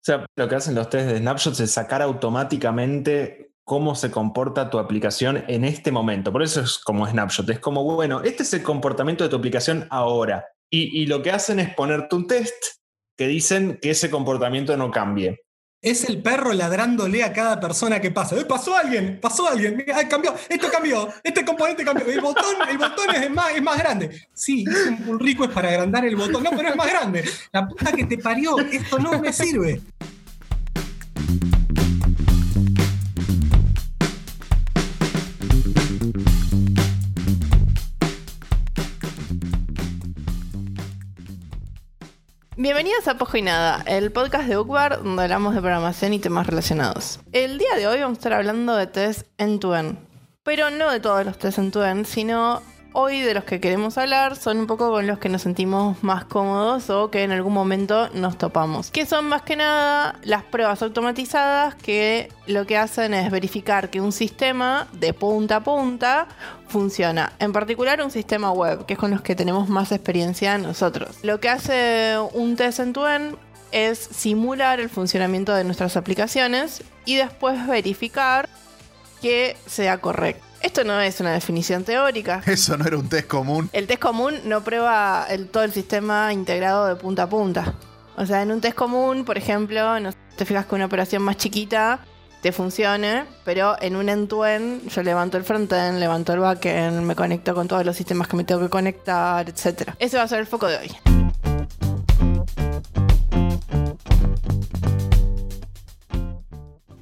O sea, lo que hacen los test de snapshots es sacar automáticamente cómo se comporta tu aplicación en este momento. Por eso es como snapshot. Es como, bueno, este es el comportamiento de tu aplicación ahora. Y, y lo que hacen es ponerte un test que dicen que ese comportamiento no cambie. Es el perro ladrándole a cada persona que pasa. ¡Eh, pasó alguien! ¡Pasó alguien! ¡Ay, cambió! ¡Esto cambió! Este componente cambió. El botón, el botón es, más, es más grande. Sí, un rico es para agrandar el botón. No, pero es más grande. La puta que te parió. Esto no me sirve. Bienvenidos a Pojo y Nada, el podcast de Bookbar donde hablamos de programación y temas relacionados. El día de hoy vamos a estar hablando de test end-to-end, pero no de todos los test end-to-end, sino Hoy de los que queremos hablar son un poco con los que nos sentimos más cómodos o que en algún momento nos topamos. Que son más que nada las pruebas automatizadas que lo que hacen es verificar que un sistema de punta a punta funciona. En particular un sistema web, que es con los que tenemos más experiencia nosotros. Lo que hace un test en tu end es simular el funcionamiento de nuestras aplicaciones y después verificar que sea correcto. Esto no es una definición teórica. Eso no era un test común. El test común no prueba el, todo el sistema integrado de punta a punta. O sea, en un test común, por ejemplo, no te fijas que una operación más chiquita te funcione, pero en un end-to-end yo levanto el frontend, levanto el backend, me conecto con todos los sistemas que me tengo que conectar, etc. Ese va a ser el foco de hoy.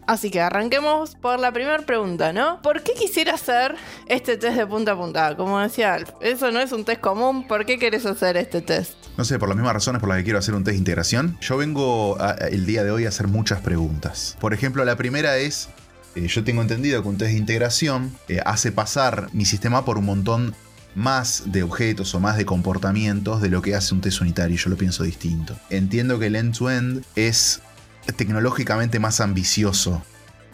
Así que arranquemos por la primera pregunta, ¿no? ¿Por qué quisiera hacer este test de punta a punta? Como decía Alf, eso no es un test común, ¿por qué querés hacer este test? No sé, por las mismas razones por las que quiero hacer un test de integración. Yo vengo el día de hoy a hacer muchas preguntas. Por ejemplo, la primera es, eh, yo tengo entendido que un test de integración eh, hace pasar mi sistema por un montón más de objetos o más de comportamientos de lo que hace un test unitario. Yo lo pienso distinto. Entiendo que el end-to-end -end es tecnológicamente más ambicioso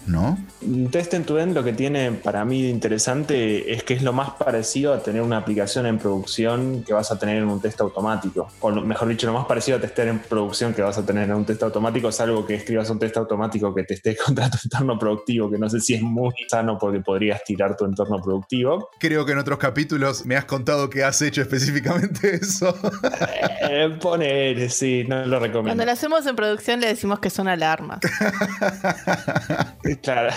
¿no? Un test en tu end lo que tiene para mí de interesante es que es lo más parecido a tener una aplicación en producción que vas a tener en un test automático. O mejor dicho, lo más parecido a testear en producción que vas a tener en un test automático es algo que escribas un test automático que teste contra tu entorno productivo, que no sé si es muy sano porque podrías tirar tu entorno productivo. Creo que en otros capítulos me has contado que has hecho específicamente eso. eh, poner, sí, no lo recomiendo. Cuando lo hacemos en producción le decimos que son alarmas. Claro.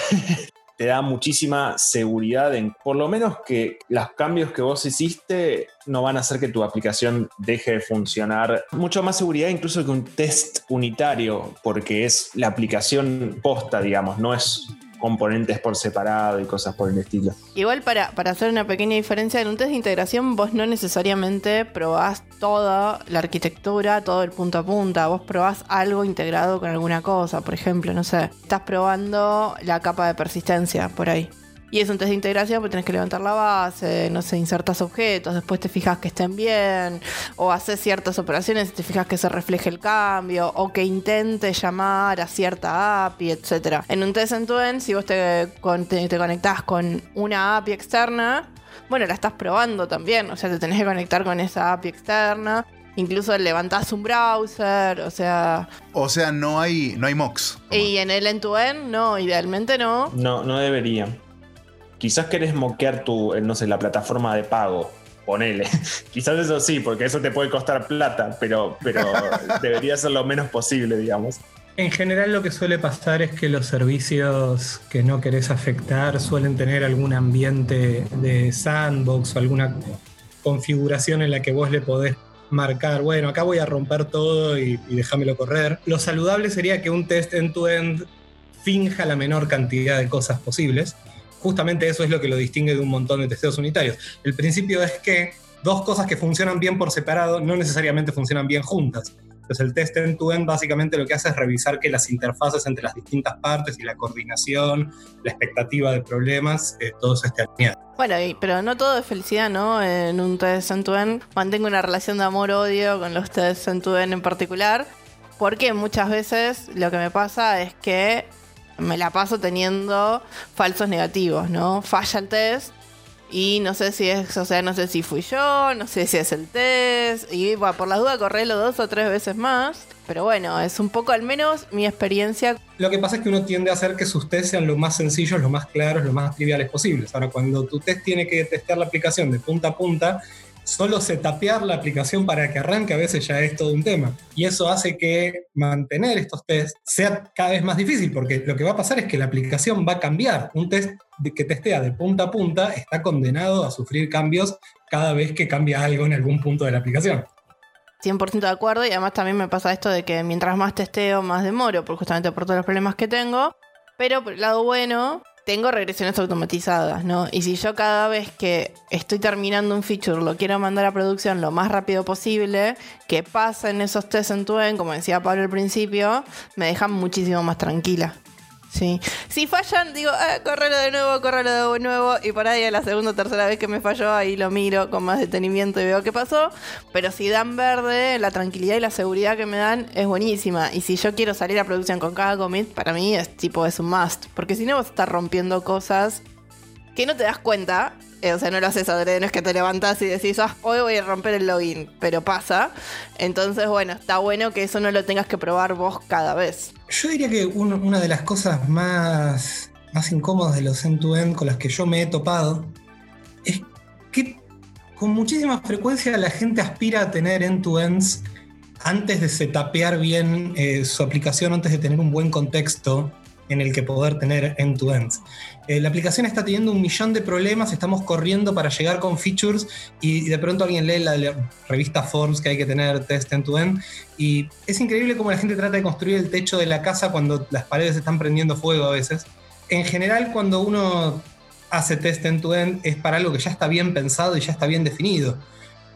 Te da muchísima seguridad en, por lo menos que los cambios que vos hiciste no van a hacer que tu aplicación deje de funcionar. Mucho más seguridad incluso que un test unitario, porque es la aplicación posta, digamos, no es componentes por separado y cosas por el estilo. Igual para, para hacer una pequeña diferencia, en un test de integración vos no necesariamente probás toda la arquitectura, todo el punto a punta, vos probás algo integrado con alguna cosa, por ejemplo, no sé, estás probando la capa de persistencia por ahí. Y es un test de integración, porque tenés que levantar la base, no sé, insertas objetos, después te fijas que estén bien, o haces ciertas operaciones y te fijas que se refleje el cambio, o que intente llamar a cierta API, etc. En un test en tu end, si vos te, te, conectás con una API externa, bueno, la estás probando también, o sea, te tenés que conectar con esa API externa. Incluso levantás un browser, o sea. O sea, no hay, no hay mocks. Y en el end-to-end, no, idealmente no. No, no debería quizás querés moquear tu, no sé, la plataforma de pago. Ponele. quizás eso sí, porque eso te puede costar plata, pero, pero debería ser lo menos posible, digamos. En general lo que suele pasar es que los servicios que no querés afectar suelen tener algún ambiente de sandbox o alguna configuración en la que vos le podés marcar, bueno, acá voy a romper todo y, y déjamelo correr. Lo saludable sería que un test end-to-end finja la menor cantidad de cosas posibles justamente eso es lo que lo distingue de un montón de testeos unitarios. El principio es que dos cosas que funcionan bien por separado no necesariamente funcionan bien juntas. Entonces el test end-to-end básicamente lo que hace es revisar que las interfaces entre las distintas partes y la coordinación, la expectativa de problemas, eh, todo se esté alineado. Bueno, pero no todo es felicidad, ¿no? En un test end-to-end mantengo una relación de amor-odio con los test end-to-end en particular, porque muchas veces lo que me pasa es que me la paso teniendo falsos negativos, ¿no? Falla el test Y no sé si es, o sea, no sé si fui yo, no sé si es el test. Y bueno, por las dudas correrlo dos o tres veces más. Pero bueno, es un poco al menos mi experiencia. Lo que pasa es que uno tiende a hacer que sus tests sean lo más sencillos, lo más claros, lo más triviales posibles. Ahora, cuando tu test tiene que testear la aplicación de punta a punta, solo tapear la aplicación para que arranque a veces ya es todo un tema. Y eso hace que mantener estos tests sea cada vez más difícil, porque lo que va a pasar es que la aplicación va a cambiar. Un test que testea de punta a punta está condenado a sufrir cambios cada vez que cambia algo en algún punto de la aplicación. 100% de acuerdo y además también me pasa esto de que mientras más testeo, más demoro, justamente por todos los problemas que tengo. Pero por el lado bueno, tengo regresiones automatizadas, ¿no? Y si yo cada vez que estoy terminando un feature lo quiero mandar a producción lo más rápido posible, que pasen esos tests en tu como decía Pablo al principio, me dejan muchísimo más tranquila. Sí. Si fallan, digo, ah, de nuevo, correlo de nuevo. Y por ahí a la segunda o tercera vez que me falló, ahí lo miro con más detenimiento y veo qué pasó. Pero si dan verde, la tranquilidad y la seguridad que me dan es buenísima. Y si yo quiero salir a producción con cada commit, para mí es tipo, es un must. Porque si no vas a rompiendo cosas que no te das cuenta eh, o sea, no lo haces adrede, no es que te levantas y decís, ah, hoy voy a romper el login, pero pasa. Entonces, bueno, está bueno que eso no lo tengas que probar vos cada vez. Yo diría que una de las cosas más, más incómodas de los end-to-end con las que yo me he topado es que con muchísima frecuencia la gente aspira a tener end-to-ends antes de setapear bien eh, su aplicación, antes de tener un buen contexto en el que poder tener end-to-end. Eh, la aplicación está teniendo un millón de problemas, estamos corriendo para llegar con features y, de pronto alguien lee la, revista Forms que hay que tener test end-to-end y es increíble cómo la gente trata de construir el techo de la casa cuando las paredes están prendiendo fuego a veces. En general, cuando uno hace test end-to-end es para algo que ya está bien pensado y ya está bien definido.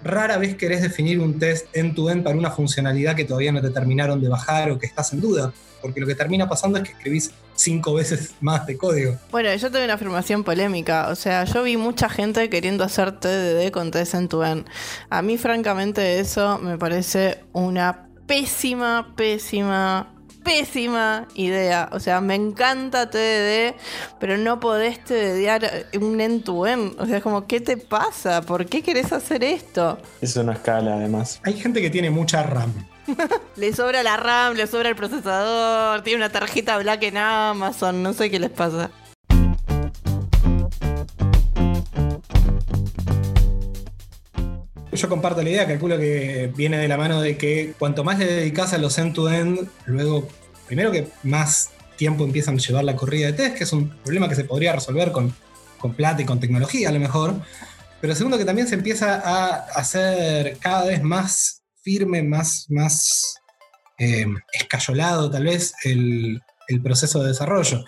Rara vez querés definir un test end-to-end para una funcionalidad que todavía no te terminaron de bajar o que estás en duda porque lo que termina pasando es que escribís cinco veces más de código. Bueno, yo tengo una afirmación polémica, o sea, yo vi mucha gente queriendo hacer TDD con test en tu A mí, francamente, eso me parece una pésima, pésima pésima idea. O sea, me encanta TDD, pero no podés TDDear un end-to-end. O sea, es como, ¿qué te pasa? ¿Por qué querés hacer esto? Es una escala, además. Hay gente que tiene mucha RAM. le sobra la RAM, le sobra el procesador, tiene una tarjeta black en Amazon, no sé qué les pasa. Yo comparto la idea, calculo que viene de la mano de que cuanto más le dedicas a los end-to-end, luego, primero que más tiempo empiezan a llevar la corrida de test, que es un problema que se podría resolver con, con plata y con tecnología a lo mejor, pero segundo que también se empieza a hacer cada vez más firme, más, más eh, escayolado tal vez el, proceso de desarrollo.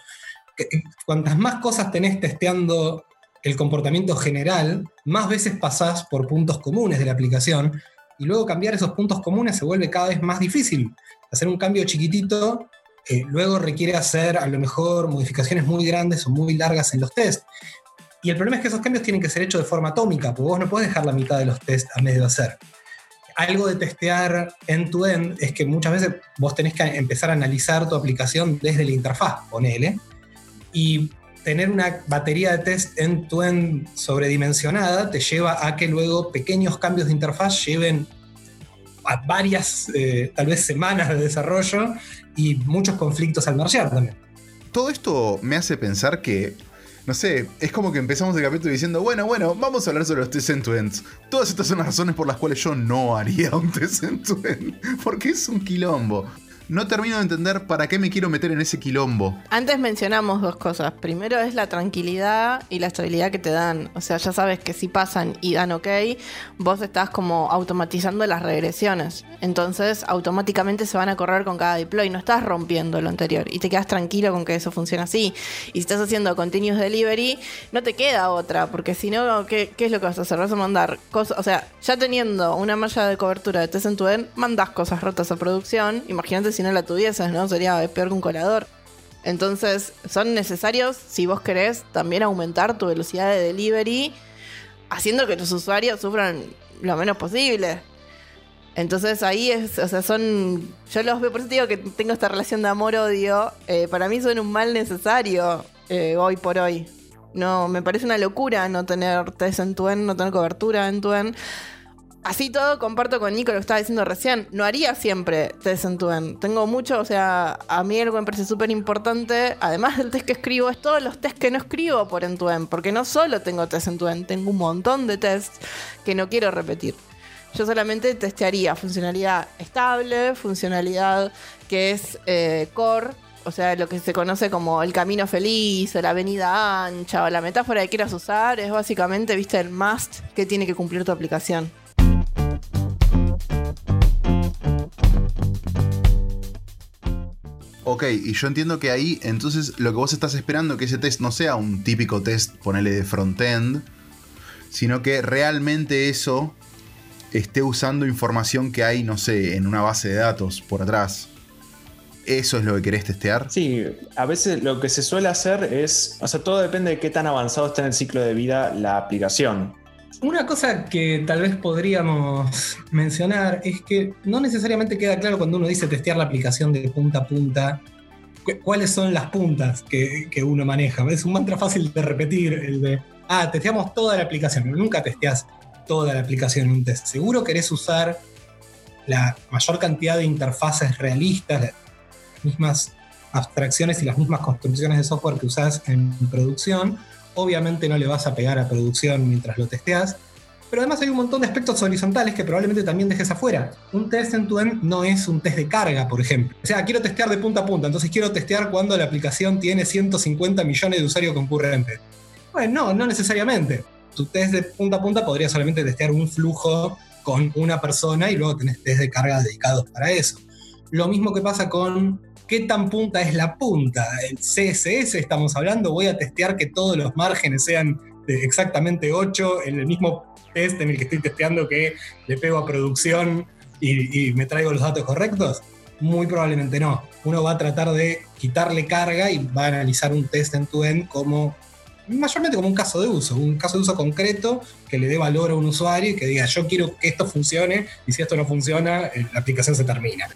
Cuantas más cosas tenés testeando el comportamiento general, más veces pasás por puntos comunes de la aplicación y luego cambiar esos puntos comunes se vuelve cada vez más difícil. Hacer un cambio chiquitito eh, luego requiere hacer a lo mejor modificaciones muy grandes o muy largas en los tests. Y el problema es que esos cambios tienen que ser hechos de forma atómica, porque vos no podés dejar la mitad de los tests a medio hacer algo de testear end-to-end es que muchas veces vos tenés que empezar a analizar tu aplicación desde la interfaz, ponele, y tener una batería de test end-to-end sobredimensionada te lleva a que luego pequeños cambios de interfaz lleven a varias, eh, tal vez semanas de desarrollo y muchos conflictos al marchar también. Todo esto me hace pensar que no sé, es como que empezamos el capítulo diciendo, bueno, bueno, vamos a hablar sobre los test end-to-ends. Todas estas son las razones por las cuales yo no haría un test end-to-end, porque es un quilombo no termino de entender para qué me quiero meter en ese quilombo. Antes mencionamos dos cosas. Primero es la tranquilidad y la estabilidad que te dan. O sea, ya sabes que si pasan y dan ok, vos estás como automatizando las regresiones. Entonces, automáticamente se van a correr con cada deploy. No estás rompiendo lo anterior y te quedas tranquilo con que eso funcione así. Y si estás haciendo continuous delivery, no te queda otra, porque si no, ¿qué, es lo que vas a hacer? Vas a mandar cosas. O sea, ya teniendo una malla de cobertura de test en tu end, mandas cosas rotas a producción. Imagínate si no la tuvieses, ¿no? Sería peor que un colador. Entonces, son necesarios, si vos querés, también aumentar tu velocidad de delivery, haciendo que tus usuarios sufran lo menos posible. Entonces ahí es, o sea, son. Yo los veo, por eso que tengo esta relación de amor-odio. Eh, para mí son un mal necesario eh, hoy por hoy. No, me parece una locura no tener test en tu no tener cobertura en tu Así todo, comparto con Nico lo que estaba diciendo recién. No haría siempre test en tu Tengo mucho, o sea, a mí algo me parece súper importante, además del test que escribo, es todos los test que no escribo por en porque no solo tengo test en tengo un montón de tests que no quiero repetir. Yo solamente testearía funcionalidad estable, funcionalidad que es eh, core, o sea, lo que se conoce como el camino feliz o la avenida ancha o la metáfora que quieras usar, es básicamente, viste, el must que tiene que cumplir tu aplicación. Ok, y yo entiendo que ahí, entonces, lo que vos estás esperando que ese test no sea un típico test, ponele de frontend, sino que realmente eso esté usando información que hay, no sé, en una base de datos por atrás. ¿Eso es lo que querés testear? Sí, a veces lo que se suele hacer es, o sea, todo depende de qué tan avanzado está en el ciclo de vida la aplicación. Una cosa que tal vez podríamos mencionar es que no necesariamente queda claro cuando uno dice testear la aplicación de punta a punta cuáles son las puntas que, que uno maneja. Es un mantra fácil de repetir, el de, ah, testeamos toda la aplicación, nunca testeas toda la aplicación en un test. Seguro querés usar la mayor cantidad de interfaces realistas, las mismas abstracciones y las mismas construcciones de software que usás en producción. Obviamente no le vas a pegar a producción mientras lo testeas, pero además hay un montón de aspectos horizontales que probablemente también dejes afuera. Un test en tu end no es un test de carga, por ejemplo. O sea, quiero testear de punta a punta, entonces quiero testear cuando la aplicación tiene 150 millones de usuarios concurrentes. Bueno, no, no necesariamente tu test de punta a punta podría solamente testear un flujo con una persona y luego tenés test de carga dedicados para eso. Lo mismo que pasa con qué tan punta es la punta. El CSS estamos hablando, voy a testear que todos los márgenes sean exactamente 8 en el mismo test en el que estoy testeando que le pego a producción y, y me traigo los datos correctos. Muy probablemente no. Uno va a tratar de quitarle carga y va a analizar un test en tu end como mayormente como un caso de uso, un caso de uso concreto que le dé valor a un usuario y que diga yo quiero que esto funcione y si esto no funciona, eh, la aplicación se termina.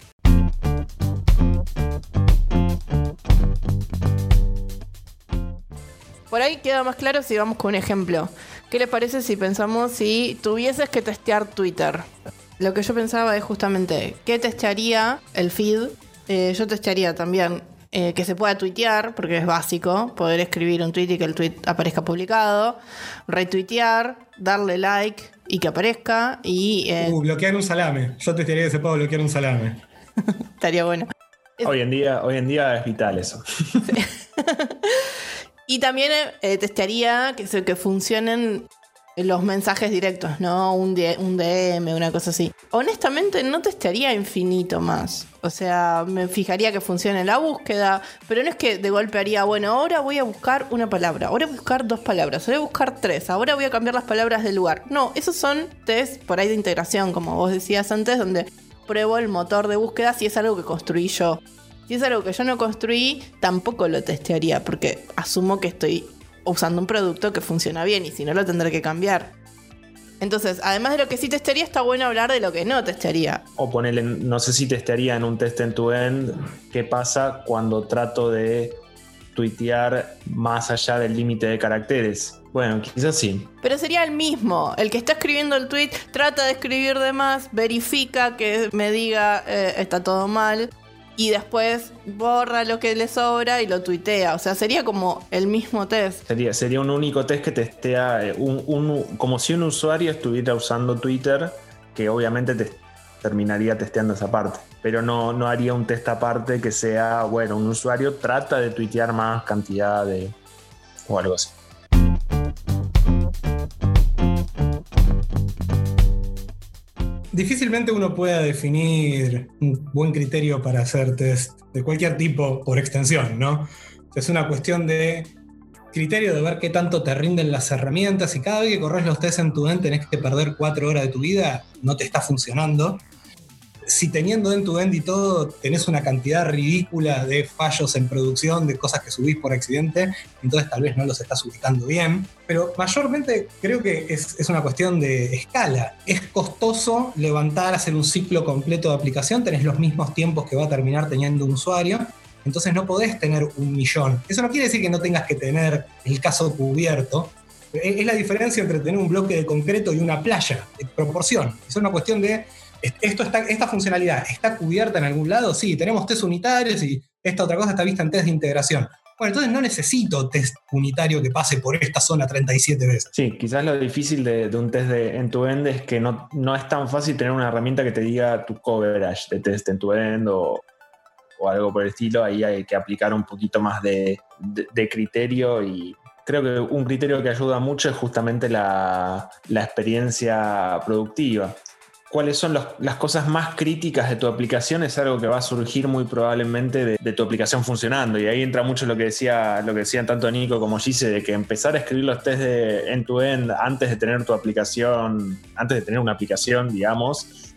Por ahí queda más claro si vamos con un ejemplo. ¿Qué les parece si pensamos si tuvieses que testear Twitter? Lo que yo pensaba es justamente, ¿qué testearía el feed? Eh, yo testearía también eh, que se pueda tuitear, porque es básico, poder escribir un tweet y que el tweet aparezca publicado, retuitear, darle like y que aparezca y... Eh, uh, bloquear un salame. Yo te diría que se puede bloquear un salame. Estaría bueno. Hoy en día, hoy en día es vital eso. y también eh, testearía que, que funcionen los mensajes directos, ¿no? Un, un DM, una cosa así. Honestamente, no testearía infinito más. O sea, me fijaría que funcione la búsqueda, pero no es que de golpe haría, bueno, ahora voy a buscar una palabra, ahora voy a buscar dos palabras, ahora voy a buscar tres, ahora voy a cambiar las palabras del lugar. No, esos son test por ahí de integración, como vos decías antes, donde pruebo el motor de búsqueda si es algo que construí yo. Si es algo que yo no construí, tampoco lo testearía, porque asumo que estoy usando un producto que funciona bien y si no lo tendré que cambiar. Entonces, además de lo que sí testearía, está bueno hablar de lo que no testearía. O ponerle, no sé si testearía en un test en tu end, qué pasa cuando trato de tuitear más allá del límite de caracteres. Bueno, quizás sí. Pero sería el mismo. El que está escribiendo el tweet trata de escribir de más, verifica que me diga eh, está todo mal y después borra lo que le sobra y lo tuitea. O sea, sería como el mismo test. Sería, sería un único test que testea, eh, un, como si un usuario estuviera usando Twitter, que obviamente te terminaría testeando esa parte. Pero no, no haría un test aparte que sea, bueno, un usuario trata de tuitear más cantidad de... o algo así. Difícilmente uno pueda definir un buen criterio para hacer test de cualquier tipo por extensión, ¿no? Es una cuestión de criterio de ver qué tanto te rinden las herramientas y cada vez que corres los test en tu end tenés que perder cuatro horas de tu vida, no te está funcionando si teniendo en tu end y todo tenés una cantidad ridícula de fallos en producción, de cosas que subís por accidente, entonces tal vez no los estás ubicando bien. Pero mayormente creo que es, es una cuestión de escala. Es costoso levantar, hacer un ciclo completo de aplicación, tenés los mismos tiempos que va a terminar teniendo un usuario. Entonces no podés tener un millón. Eso no quiere decir que no tengas que tener el caso cubierto. Es la diferencia entre tener un bloque de concreto y una playa, en proporción. Es una cuestión de, esto está, esta funcionalidad está cubierta en algún lado, sí, tenemos test unitarios y esta otra cosa está vista en test de integración. Bueno, entonces no necesito test unitario que pase por esta zona 37 veces. Sí, quizás lo difícil de, un test de end-to-end es que no, no, es tan fácil tener una herramienta que te diga tu coverage de test end-to-end o, o, algo por el estilo. Ahí hay que aplicar un poquito más de, de, criterio y creo que un criterio que ayuda mucho es justamente la, la experiencia productiva cuáles son las cosas más críticas de tu aplicación es algo que va a surgir muy probablemente de, tu aplicación funcionando. Y ahí entra mucho lo que decía, lo que decían tanto Nico como Gise, de que empezar a escribir los test de end-to-end antes de tener tu aplicación, antes de tener una aplicación, digamos,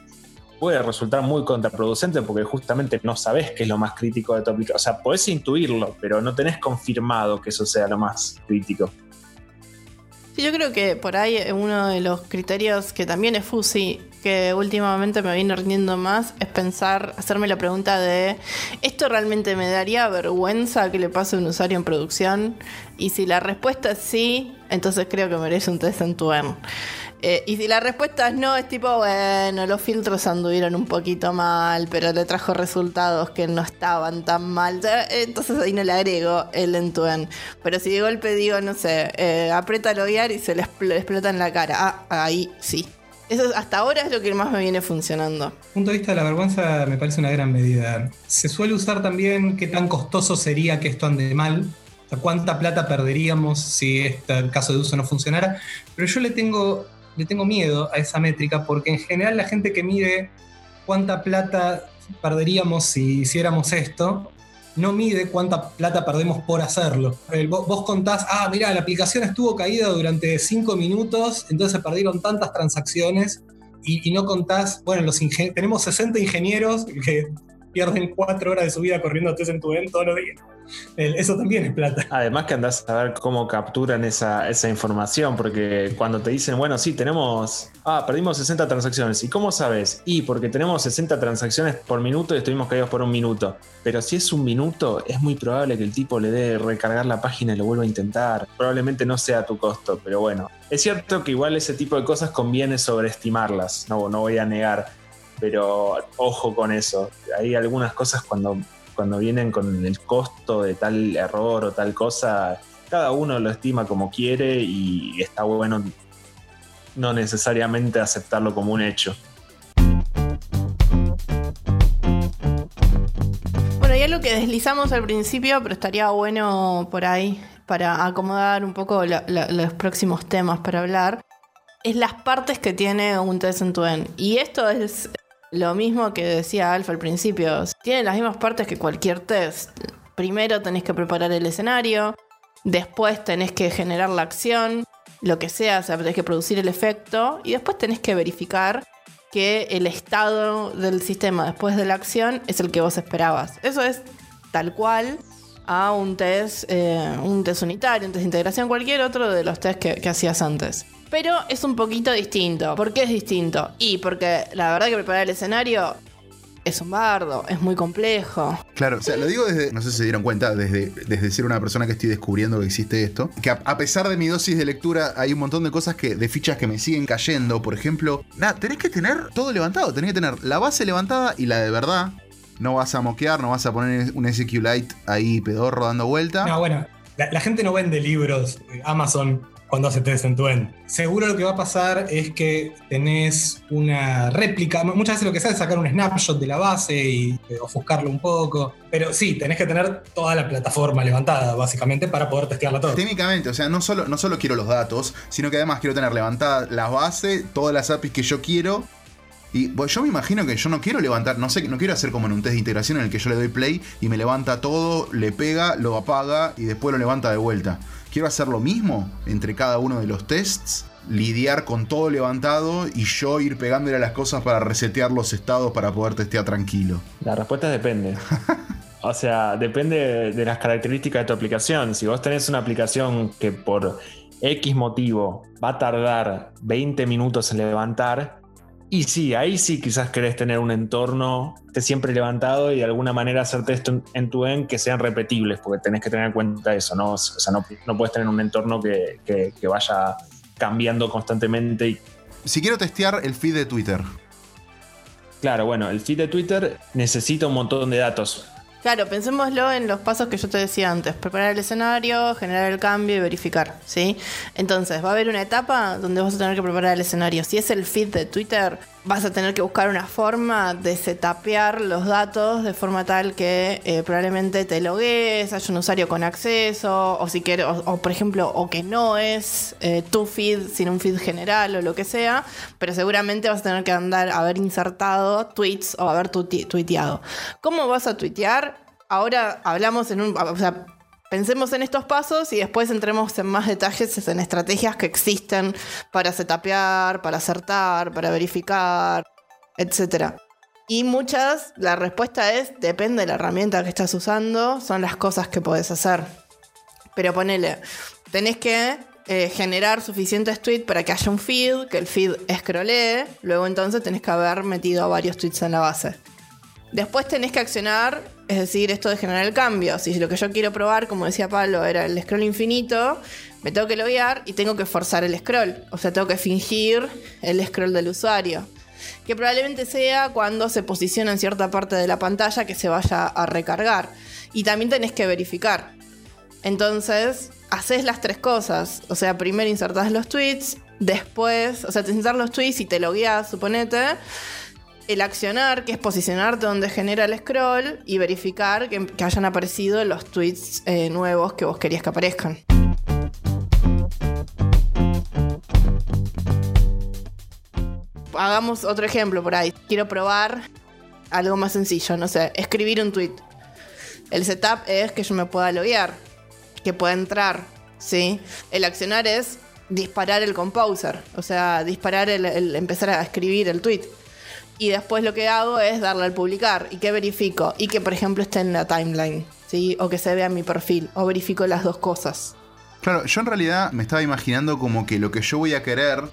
puede resultar muy contraproducente porque justamente no sabes qué es lo más crítico de tu aplicación. O sea, podés intuirlo, pero no tenés confirmado que eso sea lo más crítico. Yo creo que por ahí uno de los criterios que también es FUSI que últimamente me viene rindiendo más es pensar, hacerme la pregunta de, ¿esto realmente me daría vergüenza que le pase a un usuario en producción? Y si la respuesta es sí, entonces creo que merece un test en tu eh, y si la respuesta es no, es tipo, bueno, los filtros anduvieron un poquito mal, pero le trajo resultados que no estaban tan mal. Entonces ahí no le agrego el end Pero si de golpe digo, no sé, eh, aprieta loguear y se le, explota en la cara. Ah, ahí sí. Eso hasta ahora es lo que más me viene funcionando. punto de vista de la vergüenza me parece una gran medida. Se suele usar también qué tan costoso sería que esto ande mal. Cuánta plata perderíamos si este caso de uso no funcionara. Pero yo le tengo, le tengo miedo a esa métrica porque en general la gente que mide cuánta plata perderíamos si hiciéramos esto, no mide cuánta plata perdemos por hacerlo. Vos, contás, ah, mira, la aplicación estuvo caída durante 5 minutos, entonces se perdieron tantas transacciones y, no contás, bueno, los tenemos 60 ingenieros que pierden 4 horas de su vida corriendo test en tu evento todos los días. Eso también es plata. Además que andás a ver cómo capturan esa, información, porque cuando te dicen, bueno, sí, tenemos, ah, perdimos 60 transacciones. ¿Y cómo sabes? Y porque tenemos 60 transacciones por minuto y estuvimos caídos por un minuto. Pero si es un minuto, es muy probable que el tipo le dé recargar la página y lo vuelva a intentar. Probablemente no sea a tu costo, pero bueno. Es cierto que igual ese tipo de cosas conviene sobreestimarlas, no, no voy a negar. Pero ojo con eso. Hay algunas cosas cuando cuando vienen con el costo de tal error o tal cosa, cada uno lo estima como quiere y está bueno no necesariamente aceptarlo como un hecho. Bueno, ya lo que deslizamos al principio, pero estaría bueno por ahí para acomodar un poco los próximos temas para hablar, es las partes que tiene un test. Y esto es lo mismo que decía Alfa al principio, tiene las mismas partes que cualquier test. Primero tenés que preparar el escenario, después tenés que generar la acción, lo que sea, tenés que producir el efecto y después tenés que verificar que el estado del sistema después de la acción es el que vos esperabas. Eso es tal cual a un test, eh, un test unitario, un test de integración, cualquier otro de los tests que hacías antes. Pero es un poquito distinto. ¿Por qué es distinto? Y porque la verdad que preparar el escenario es un bardo, es muy complejo. Claro, o sea, lo digo desde, no sé si se dieron cuenta, desde, desde ser una persona que estoy descubriendo que existe esto, que a, pesar de mi dosis de lectura hay un montón de cosas que, de fichas que me siguen cayendo. Por ejemplo, nada, tenés que tener todo levantado, tenés que tener la base levantada y la de verdad. No vas a moquear, no vas a poner un SQLite ahí pedorro dando vuelta. No, bueno, la, la gente no vende libros. Amazon cuando hace test en tu end. Seguro lo que va a pasar es que tenés una réplica. Muchas veces lo que se es sacar un snapshot de la base y eh, ofuscarlo un poco. Pero sí, tenés que tener toda la plataforma levantada, básicamente, para poder testearla todo. Técnicamente, o sea, no solo, no solo quiero los datos, sino que además quiero tener levantada la base, todas las APIs que yo quiero. Y pues, yo me imagino que yo no quiero levantar, no sé, no quiero hacer como en un test de integración en el que yo le doy play y me levanta todo, le pega, lo apaga y después lo levanta de vuelta quiero hacer lo mismo entre cada uno de los tests, lidiar con todo levantado y yo ir pegándole a las cosas para resetear los estados para poder testear tranquilo. La respuesta depende. o sea, depende de las características de tu aplicación. Si vos tenés una aplicación que por X motivo va a tardar 20 minutos en levantar, Y sí, ahí sí quizás querés tener un entorno que esté siempre levantado y de alguna manera hacerte esto en tu end que sean repetibles, porque tenés que tener en cuenta eso, ¿no? O sea, no, no puedes tener un entorno que, que, que vaya cambiando constantemente. Y... Si quiero testear el feed de Twitter. Claro, bueno, el feed de Twitter necesita un montón de datos. Claro, pensémoslo en los pasos que yo te decía antes. Preparar el escenario, generar el cambio y verificar, ¿sí? Entonces, va a haber una etapa donde vas a tener que preparar el escenario. Si es el feed de Twitter, vas a tener que buscar una forma de setapear los datos de forma tal que eh, probablemente te logues, haya un usuario con acceso, o si quieres, o, por ejemplo, o que no es eh, tu feed, sino un feed general o lo que sea, pero seguramente vas a tener que andar a haber insertado tweets o haber tuiteado. ¿Cómo vas a tuitear? ahora hablamos en un. O sea, pensemos en estos pasos y después entremos en más detalles en estrategias que existen para setapear, para acertar, para verificar, etc. Y muchas, la respuesta es, depende de la herramienta que estás usando, son las cosas que podés hacer. Pero ponele, tenés que eh, generar suficientes tweets para que haya un feed, que el feed scrollee, luego entonces tenés que haber metido varios tweets en la base. Después tenés que accionar, es decir, esto de generar el cambio. Si lo que yo quiero probar, como decía Pablo, era el scroll infinito, me tengo que loguear y tengo que forzar el scroll. O sea, tengo que fingir el scroll del usuario. Que probablemente sea cuando se posiciona en cierta parte de la pantalla que se vaya a recargar. Y también tenés que verificar. Entonces, haces las tres cosas. O sea, primero insertás los tweets, después, o sea, te insertas los tweets y te logueas, suponete el accionar, que es posicionarte donde genera el scroll, y verificar que, hayan aparecido los tweets eh, nuevos que vos querías que aparezcan. Hagamos otro ejemplo por ahí. Quiero probar algo más sencillo, no sé, escribir un tweet. El setup es que yo me pueda loguear, que pueda entrar, ¿sí? El accionar es disparar el composer, o sea, disparar el empezar a escribir el tweet y después lo que hago es darle al publicar y que verifico y que por ejemplo esté en la timeline, ¿sí? O que se vea mi perfil o verifico las dos cosas. Claro, yo en realidad me estaba imaginando como que lo que yo voy a querer,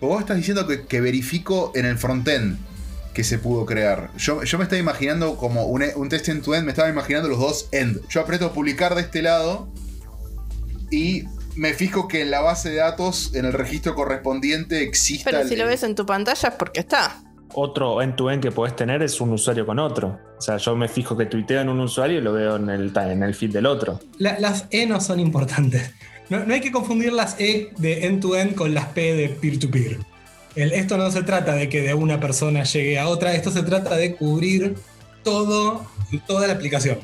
o vos estás diciendo que, verifico en el frontend que se pudo crear. Yo, yo me estaba imaginando como un, un test end-to-end, me estaba imaginando los dos end. Yo aprieto publicar de este lado y me fijo que en la base de datos, en el registro correspondiente, exista. Pero si lo ves en tu pantalla es porque está otro end-to-end que puedes tener es un usuario con otro. O sea, yo me fijo que tuiteo en un usuario y lo veo en el, en el feed del otro. las E no son importantes. No, hay que confundir las E de end-to-end con las P de peer-to-peer. esto no se trata de que de una persona llegue a otra, esto se trata de cubrir todo, toda la aplicación.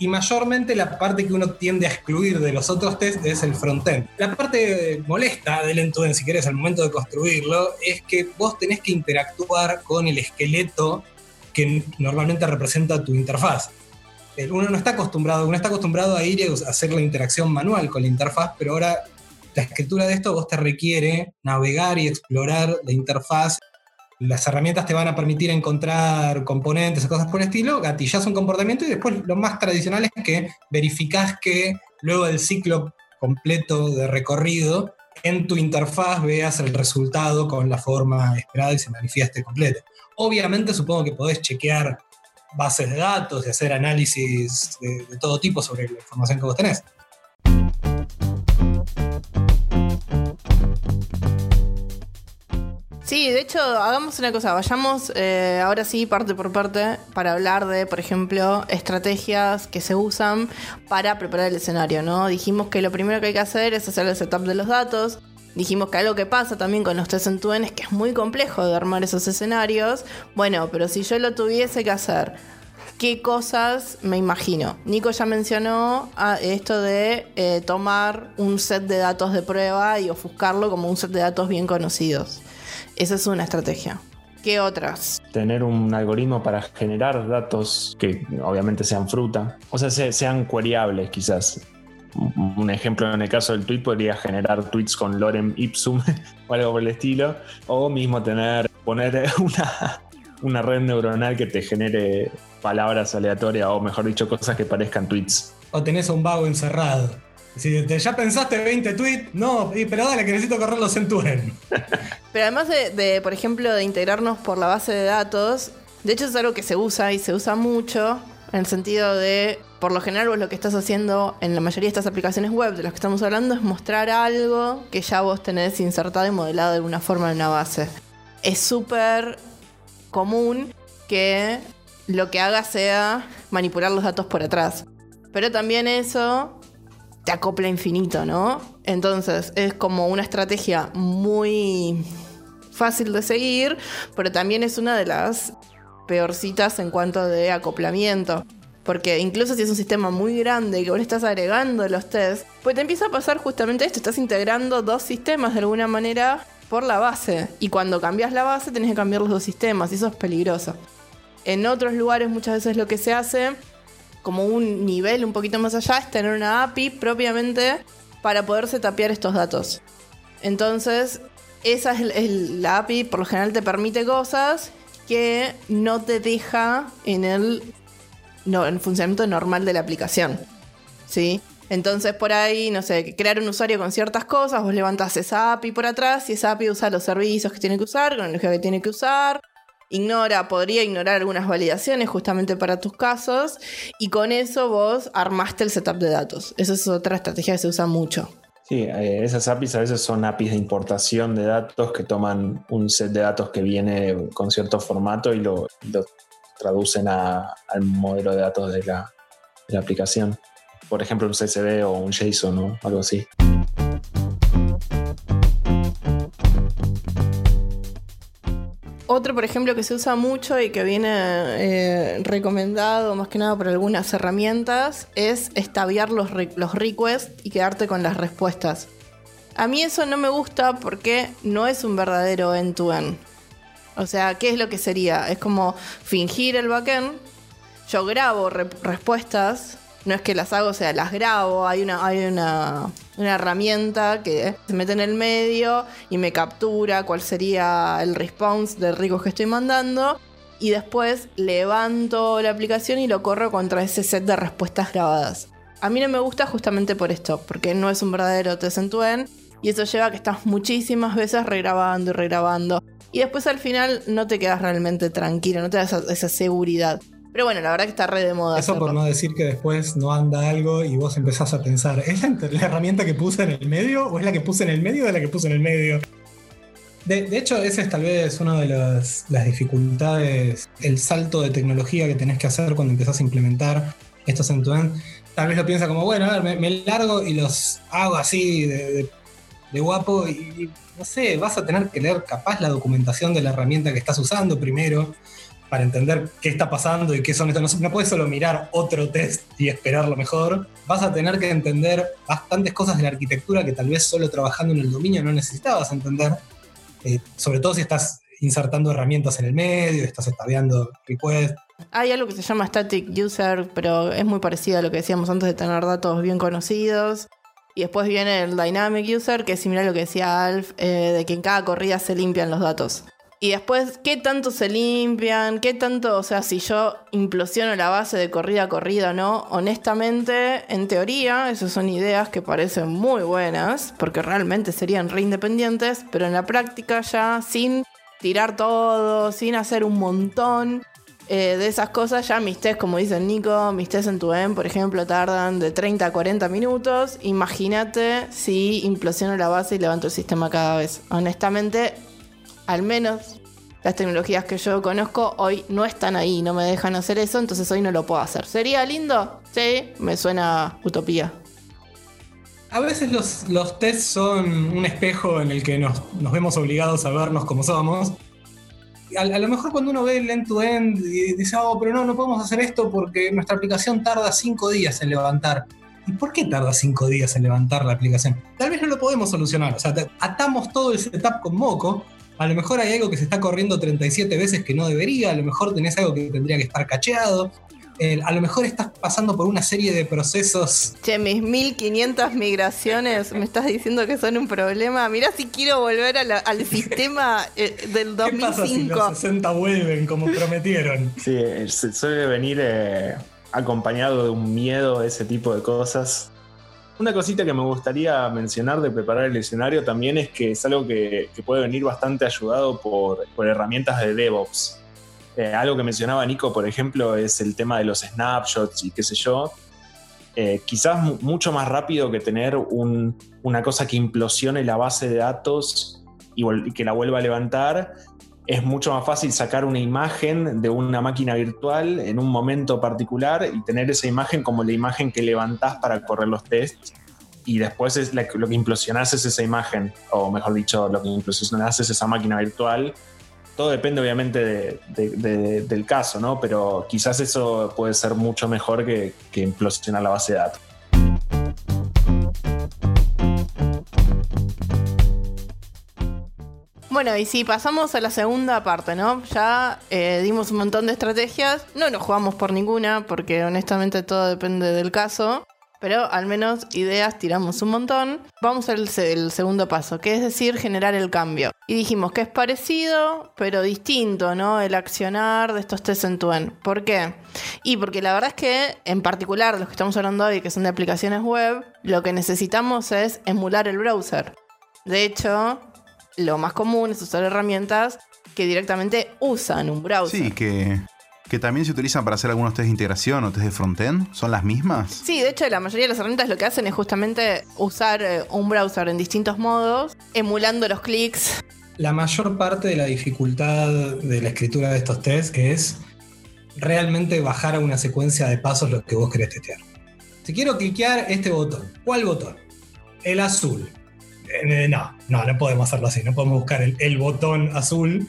Y mayormente la parte que uno tiende a excluir de los otros test es el frontend. La parte molesta del end-to-end, si querés, al momento de construirlo, es que vos tenés que interactuar con el esqueleto que normalmente representa tu interfaz. Uno no está acostumbrado, uno está acostumbrado a ir a hacer la interacción manual con la interfaz, pero ahora la escritura de esto vos te requiere navegar y explorar la interfaz las herramientas te van a permitir encontrar componentes o cosas por el estilo, gatillas un comportamiento y después lo más tradicional es que verificás que luego del ciclo completo de recorrido, en tu interfaz veas el resultado con la forma esperada y se manifieste completo. Obviamente supongo que podés chequear bases de datos y hacer análisis de, de todo tipo sobre la información que vos tenés. Sí, de hecho, hagamos una cosa, vayamos eh, ahora sí parte por parte para hablar de, por ejemplo, estrategias que se usan para preparar el escenario, ¿no? Dijimos que lo primero que hay que hacer es hacer el setup de los datos. Dijimos que algo que pasa también con los test en es que es muy complejo de armar esos escenarios. Bueno, pero si yo lo tuviese que hacer, ¿qué cosas me imagino? Nico ya mencionó ah, esto de eh, tomar un set de datos de prueba y ofuscarlo como un set de datos bien conocidos. Esa es una estrategia. ¿Qué otras? Tener un algoritmo para generar datos que obviamente sean fruta, o sea, sean queryables quizás. Un ejemplo en el caso del tweet podría generar tweets con lorem ipsum o algo por el estilo, o mismo tener, poner una, una red neuronal que te genere palabras aleatorias o mejor dicho cosas que parezcan tweets. O tenés un vago encerrado Si te- ya pensaste 20 tweets, no, pero dale, que necesito correrlos en tu. Pero además de, de, por ejemplo, de integrarnos por la base de datos, de hecho es algo que se usa y se usa mucho en el sentido de, por lo general, vos lo que estás haciendo en la mayoría de estas aplicaciones web de las que estamos hablando es mostrar algo que ya vos tenés insertado y modelado de alguna forma en una base. Es súper común que lo que haga sea manipular los datos por atrás. Pero también eso te acopla infinito, ¿no? Entonces es como una estrategia muy fácil de seguir, pero también es una de las peorcitas en cuanto de acoplamiento. Porque incluso si es un sistema muy grande que vos estás agregando los tests, pues te empieza a pasar justamente esto, estás integrando dos sistemas de alguna manera por la base. Y cuando cambias la base tenés que cambiar los dos sistemas y eso es peligroso. En otros lugares muchas veces lo que se hace, como un nivel un poquito más allá, es tener una API propiamente para poderse tapear estos datos. Entonces, esa es, la API, por lo general te permite cosas que no te deja en el, no, en funcionamiento normal de la aplicación. ¿Sí? Entonces por ahí, no sé, crear un usuario con ciertas cosas, vos levantás esa API por atrás y esa API usa los servicios que tiene que usar, con la energía que tiene que usar, ignora, podría ignorar algunas validaciones justamente para tus casos y con eso vos armaste el setup de datos. Esa es otra estrategia que se usa mucho. Sí, eh, esas APIs a veces son APIs de importación de datos que toman un set de datos que viene con cierto formato y lo, traducen al modelo de datos de la, de la aplicación. Por ejemplo, un CSV o un JSON o algo así. Otro, por ejemplo, que se usa mucho y que viene eh, recomendado más que nada por algunas herramientas es estabiar los, los requests y quedarte con las respuestas. A mí eso no me gusta porque no es un verdadero end-to-end. O sea, ¿qué es lo que sería? Es como fingir el backend. Yo grabo re- respuestas. No es que las hago, o sea, las grabo. Hay una, hay una, una herramienta que se mete en el medio y me captura cuál sería el response del rico que estoy mandando. Y después levanto la aplicación y lo corro contra ese set de respuestas grabadas. A mí no me gusta justamente por esto, porque no es un verdadero test en end y eso lleva a que estás muchísimas veces regrabando y regrabando. Y después al final no te quedas realmente tranquilo, no te da esa, esa seguridad. Pero bueno, la verdad que está re de moda. Eso por no decir que después no anda algo y vos empezás a pensar, ¿es la, la herramienta que puse en el medio o es la que puse en el medio de la que puse en el medio? De, de hecho, ese es tal vez una de las, las dificultades, el salto de tecnología que tenés que hacer cuando empezás a implementar estos end-to-end. Tal vez lo piensa como, bueno, a ver, me, me largo y los hago así de, de- de guapo y, y, no sé, vas a tener que leer capaz la documentación de la herramienta que estás usando primero para entender qué está pasando y qué son estos. No, no puedes solo mirar otro test y esperar lo mejor. Vas a tener que entender bastantes cosas de la arquitectura que tal vez solo trabajando en el dominio no necesitabas entender. Eh, sobre todo si estás insertando herramientas en el medio, estás estabeando requests. Hay algo que se llama static user, pero es muy parecido a lo que decíamos antes de tener datos bien conocidos. Y después viene el dynamic user, que es similar a lo que decía Alf, eh, de que en cada corrida se limpian los datos. Y después, ¿qué tanto se limpian? ¿Qué tanto, o sea, si yo implosiono la base de corrida a corrida o no? Honestamente, en teoría, esas son ideas que parecen muy buenas, porque realmente serían re independientes, pero en la práctica ya sin tirar todo, sin hacer un montón eh, de esas cosas, ya mis test, como dice Nico, mis test en tu end, por ejemplo, tardan de 30 a 40 minutos. Imagínate si implosiono la base y levanto el sistema cada vez. Honestamente, al menos las tecnologías que yo conozco hoy no están ahí, no me dejan hacer eso, entonces hoy no lo puedo hacer. ¿Sería lindo? Sí, me suena utopía. A veces los, los tests son un espejo en el que nos, vemos obligados a vernos como somos. A, lo mejor cuando uno ve el end-to-end y dice, oh, pero no, no podemos hacer esto porque nuestra aplicación tarda cinco días en levantar. ¿Y por qué tarda cinco días en levantar la aplicación? Tal vez no lo podemos solucionar. O sea, atamos todo el setup con moco. A lo mejor hay algo que se está corriendo 37 veces que no debería. A lo mejor tenés algo que tendría que estar cacheado. Eh, a lo mejor estás pasando por una serie de procesos Che, mis 1500 migraciones, me estás diciendo que son un problema. Mirá si quiero volver a la- al sistema eh, del ¿Qué pasa si 2005. los 60 vuelven como prometieron? Sí, eh, se- suele venir eh, acompañado de un miedo a ese tipo de cosas. Una cosita que me gustaría mencionar de preparar el escenario también es que es algo que, puede venir bastante ayudado por, herramientas de DevOps. Eh, algo que mencionaba Nico, por ejemplo, es el tema de los snapshots y qué sé yo. Eh, quizás mucho más rápido que tener una cosa que implosione la base de datos y, que la vuelva a levantar, es mucho más fácil sacar una imagen de una máquina virtual en un momento particular y tener esa imagen como la imagen que levantás para correr los tests y después es lo que implosionás es esa imagen, o mejor dicho, lo que implosionás es esa máquina virtual. Todo depende obviamente del caso, ¿no? Pero quizás eso puede ser mucho mejor que, que implosionar la base de datos. Bueno, y si pasamos a la segunda parte, ¿no? Ya eh, dimos un montón de estrategias. No nos jugamos por ninguna, porque honestamente todo depende del caso. Pero al menos ideas tiramos un montón. Vamos al el segundo paso, que es decir, generar el cambio. Y dijimos que es parecido, pero distinto, ¿no? El accionar de estos test en tu end. ¿Por qué? Y porque la verdad es que, en particular, los que estamos hablando hoy, que son de aplicaciones web, lo que necesitamos es emular el browser. De hecho, lo más común es usar herramientas que directamente usan un browser. Sí, que, que también se utilizan para hacer algunos test de integración o test de frontend. ¿Son las mismas? Sí, de hecho la mayoría de las herramientas lo que hacen es justamente usar eh, un browser en distintos modos, emulando los clics. La mayor parte de la dificultad de la escritura de estos tests es realmente bajar a una secuencia de pasos lo que vos querés testear. Si quiero cliquear este botón, ¿cuál botón? El azul. No, no, no podemos hacerlo así, no podemos buscar el, botón azul.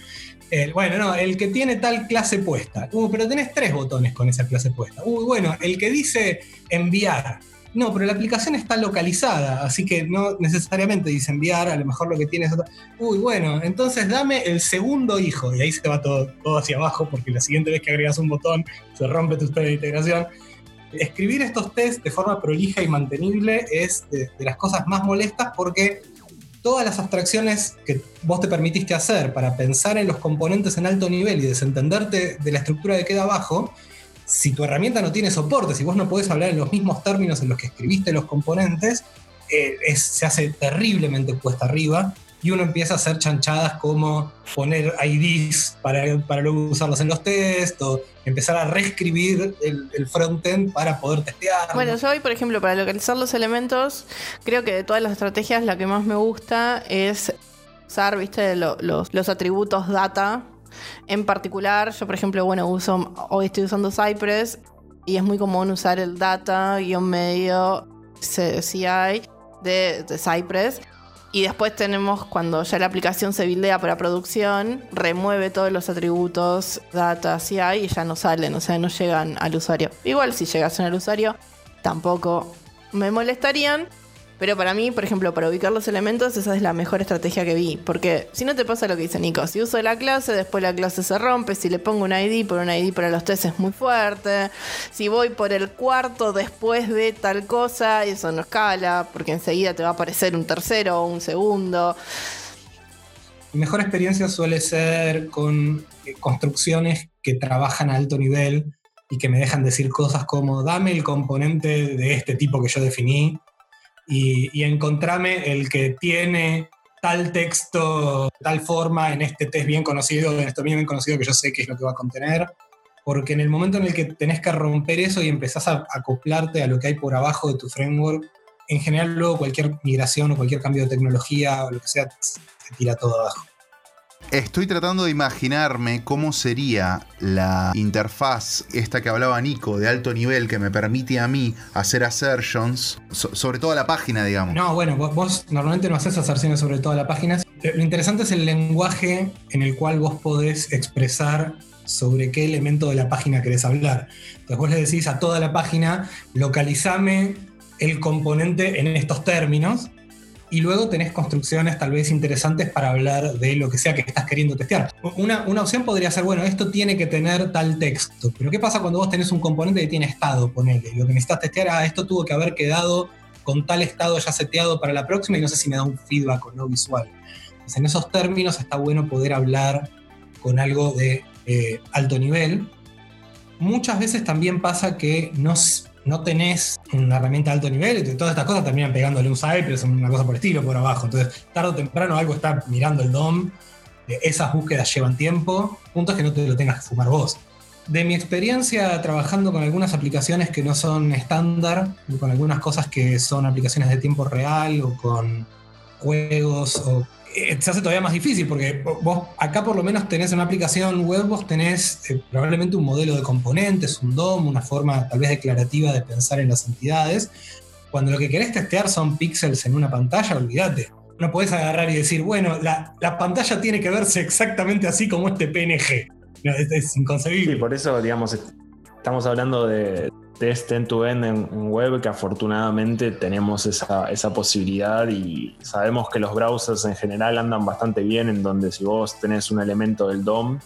bueno, no, el que tiene tal clase puesta. Uh, pero tenés tres botones con esa clase puesta. Uy, bueno, el que dice enviar. No, pero la aplicación está localizada, así que no necesariamente dice enviar, a lo mejor lo que tiene es otro. Uy, bueno, entonces dame el segundo hijo, y ahí se va todo, todo hacia abajo, porque la siguiente vez que agregas un botón se rompe tu historia de integración. Escribir estos tests de forma prolija y mantenible es de las cosas más molestas porque todas las abstracciones que vos te permitiste hacer para pensar en los componentes en alto nivel y desentenderte de la estructura que queda abajo, si tu herramienta no tiene soporte, si vos no podés hablar en los mismos términos en los que escribiste los componentes, eh, se hace terriblemente puesta arriba y uno empieza a hacer chanchadas como poner IDs para, para luego usarlos en los test o empezar a reescribir el, el frontend para poder testear. Bueno, yo hoy, por ejemplo, para localizar los elementos, creo que de todas las estrategias la que más me gusta es usar, viste, los, los atributos data. En particular, yo por ejemplo, bueno, uso, hoy estoy usando Cypress y es muy común usar el data guion medio CI de Cypress y después tenemos cuando ya la aplicación se bildea para producción, remueve todos los atributos, data, CI y ya no salen, o sea, no llegan al usuario. Igual si llegasen al usuario, tampoco me molestarían, pero para mí, por ejemplo, para ubicar los elementos, esa es la mejor estrategia que vi. Porque si no te pasa lo que dice Nico, si uso la clase, después la clase se rompe. Si le pongo un ID, por un ID para los test es muy fuerte. Si voy por el cuarto después de tal cosa, eso no escala, porque enseguida te va a aparecer un tercero o un segundo. Mi mejor experiencia suele ser con eh, construcciones que trabajan a alto nivel y que me dejan decir cosas como dame el componente de este tipo que yo definí y, encontrame el que tiene tal texto, tal forma en este test bien conocido, en esto bien conocido que yo sé qué es lo que va a contener. Porque en el momento en el que tenés que romper eso y empezás a acoplarte a lo que hay por abajo de tu framework, en general luego cualquier migración o cualquier cambio de tecnología o lo que sea, se tira todo abajo. Estoy tratando de imaginarme cómo sería la interfaz, esta que hablaba Nico, de alto nivel, que me permite a mí hacer assertions sobre toda la página, digamos. No, bueno, vos, normalmente no haces asserciones sobre toda la página. Lo interesante es el lenguaje en el cual vos podés expresar sobre qué elemento de la página querés hablar. Entonces vos le decís a toda la página, localizame el componente en estos términos y luego tenés construcciones tal vez interesantes para hablar de lo que sea que estás queriendo testear. Una, opción podría ser, bueno, esto tiene que tener tal texto, pero ¿qué pasa cuando vos tenés un componente que tiene estado, ponele? Lo que necesitas testear, ah, esto tuvo que haber quedado con tal estado ya seteado para la próxima y no sé si me da un feedback o no visual. En esos términos está bueno poder hablar con algo de eh, alto nivel. Muchas veces también pasa que no, no tenés una herramienta de alto nivel y todas estas cosas terminan pegándole un Cypress una cosa por estilo por abajo. Entonces, tarde o temprano algo está mirando el DOM. Esas búsquedas llevan tiempo. Punto es que no te lo tengas que fumar vos. De mi experiencia trabajando con algunas aplicaciones que no son estándar, con algunas cosas que son aplicaciones de tiempo real o con juegos o eh, se hace todavía más difícil porque vos acá por lo menos tenés una aplicación web, vos tenés eh, probablemente un modelo de componentes, un DOM, una forma tal vez declarativa de pensar en las entidades. Cuando lo que querés testear son píxeles en una pantalla, olvídate. No podés agarrar y decir, bueno, la, la, pantalla tiene que verse exactamente así como este PNG. es, es inconcebible. Sí, por eso, digamos, estamos hablando de, test end-to-end en, web, que afortunadamente tenemos esa, posibilidad y sabemos que los browsers en general andan bastante bien, en donde si vos tenés un elemento del DOM,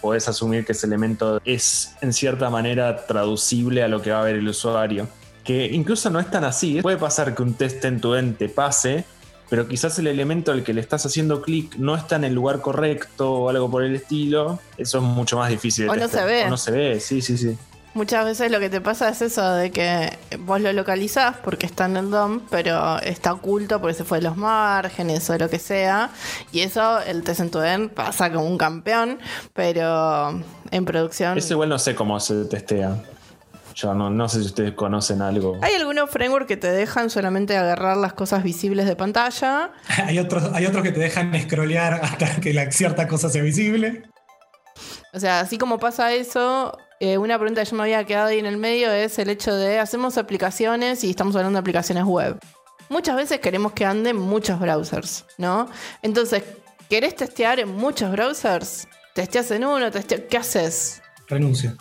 podés asumir que ese elemento es en cierta manera traducible a lo que va a ver el usuario. Que incluso no es tan así. Puede pasar que un test end-to-end te pase, pero quizás el elemento al que le estás haciendo clic no está en el lugar correcto o algo por el estilo. Eso es mucho más difícil. De o no se ve. O no se ve, sí, sí, sí. Muchas veces lo que te pasa es eso, de que vos lo localizás porque está en el DOM, pero está oculto porque se fue de los márgenes o lo que sea. Y eso, el test en pasa como un campeón, pero en producción... Eso igual no sé cómo se testea. Yo no, no sé si ustedes conocen algo. Hay algunos frameworks que te dejan solamente agarrar las cosas visibles de pantalla. hay, otros, hay otros que te dejan scrollear hasta que la cierta cosa sea visible. O sea, así como pasa eso, eh, una pregunta que yo me había quedado ahí en el medio es el hecho de hacemos aplicaciones y estamos hablando de aplicaciones web. Muchas veces queremos que anden muchos browsers, ¿no? Entonces, ¿querés testear en muchos browsers? ¿Testeas en uno? ¿Qué haces? Renuncio.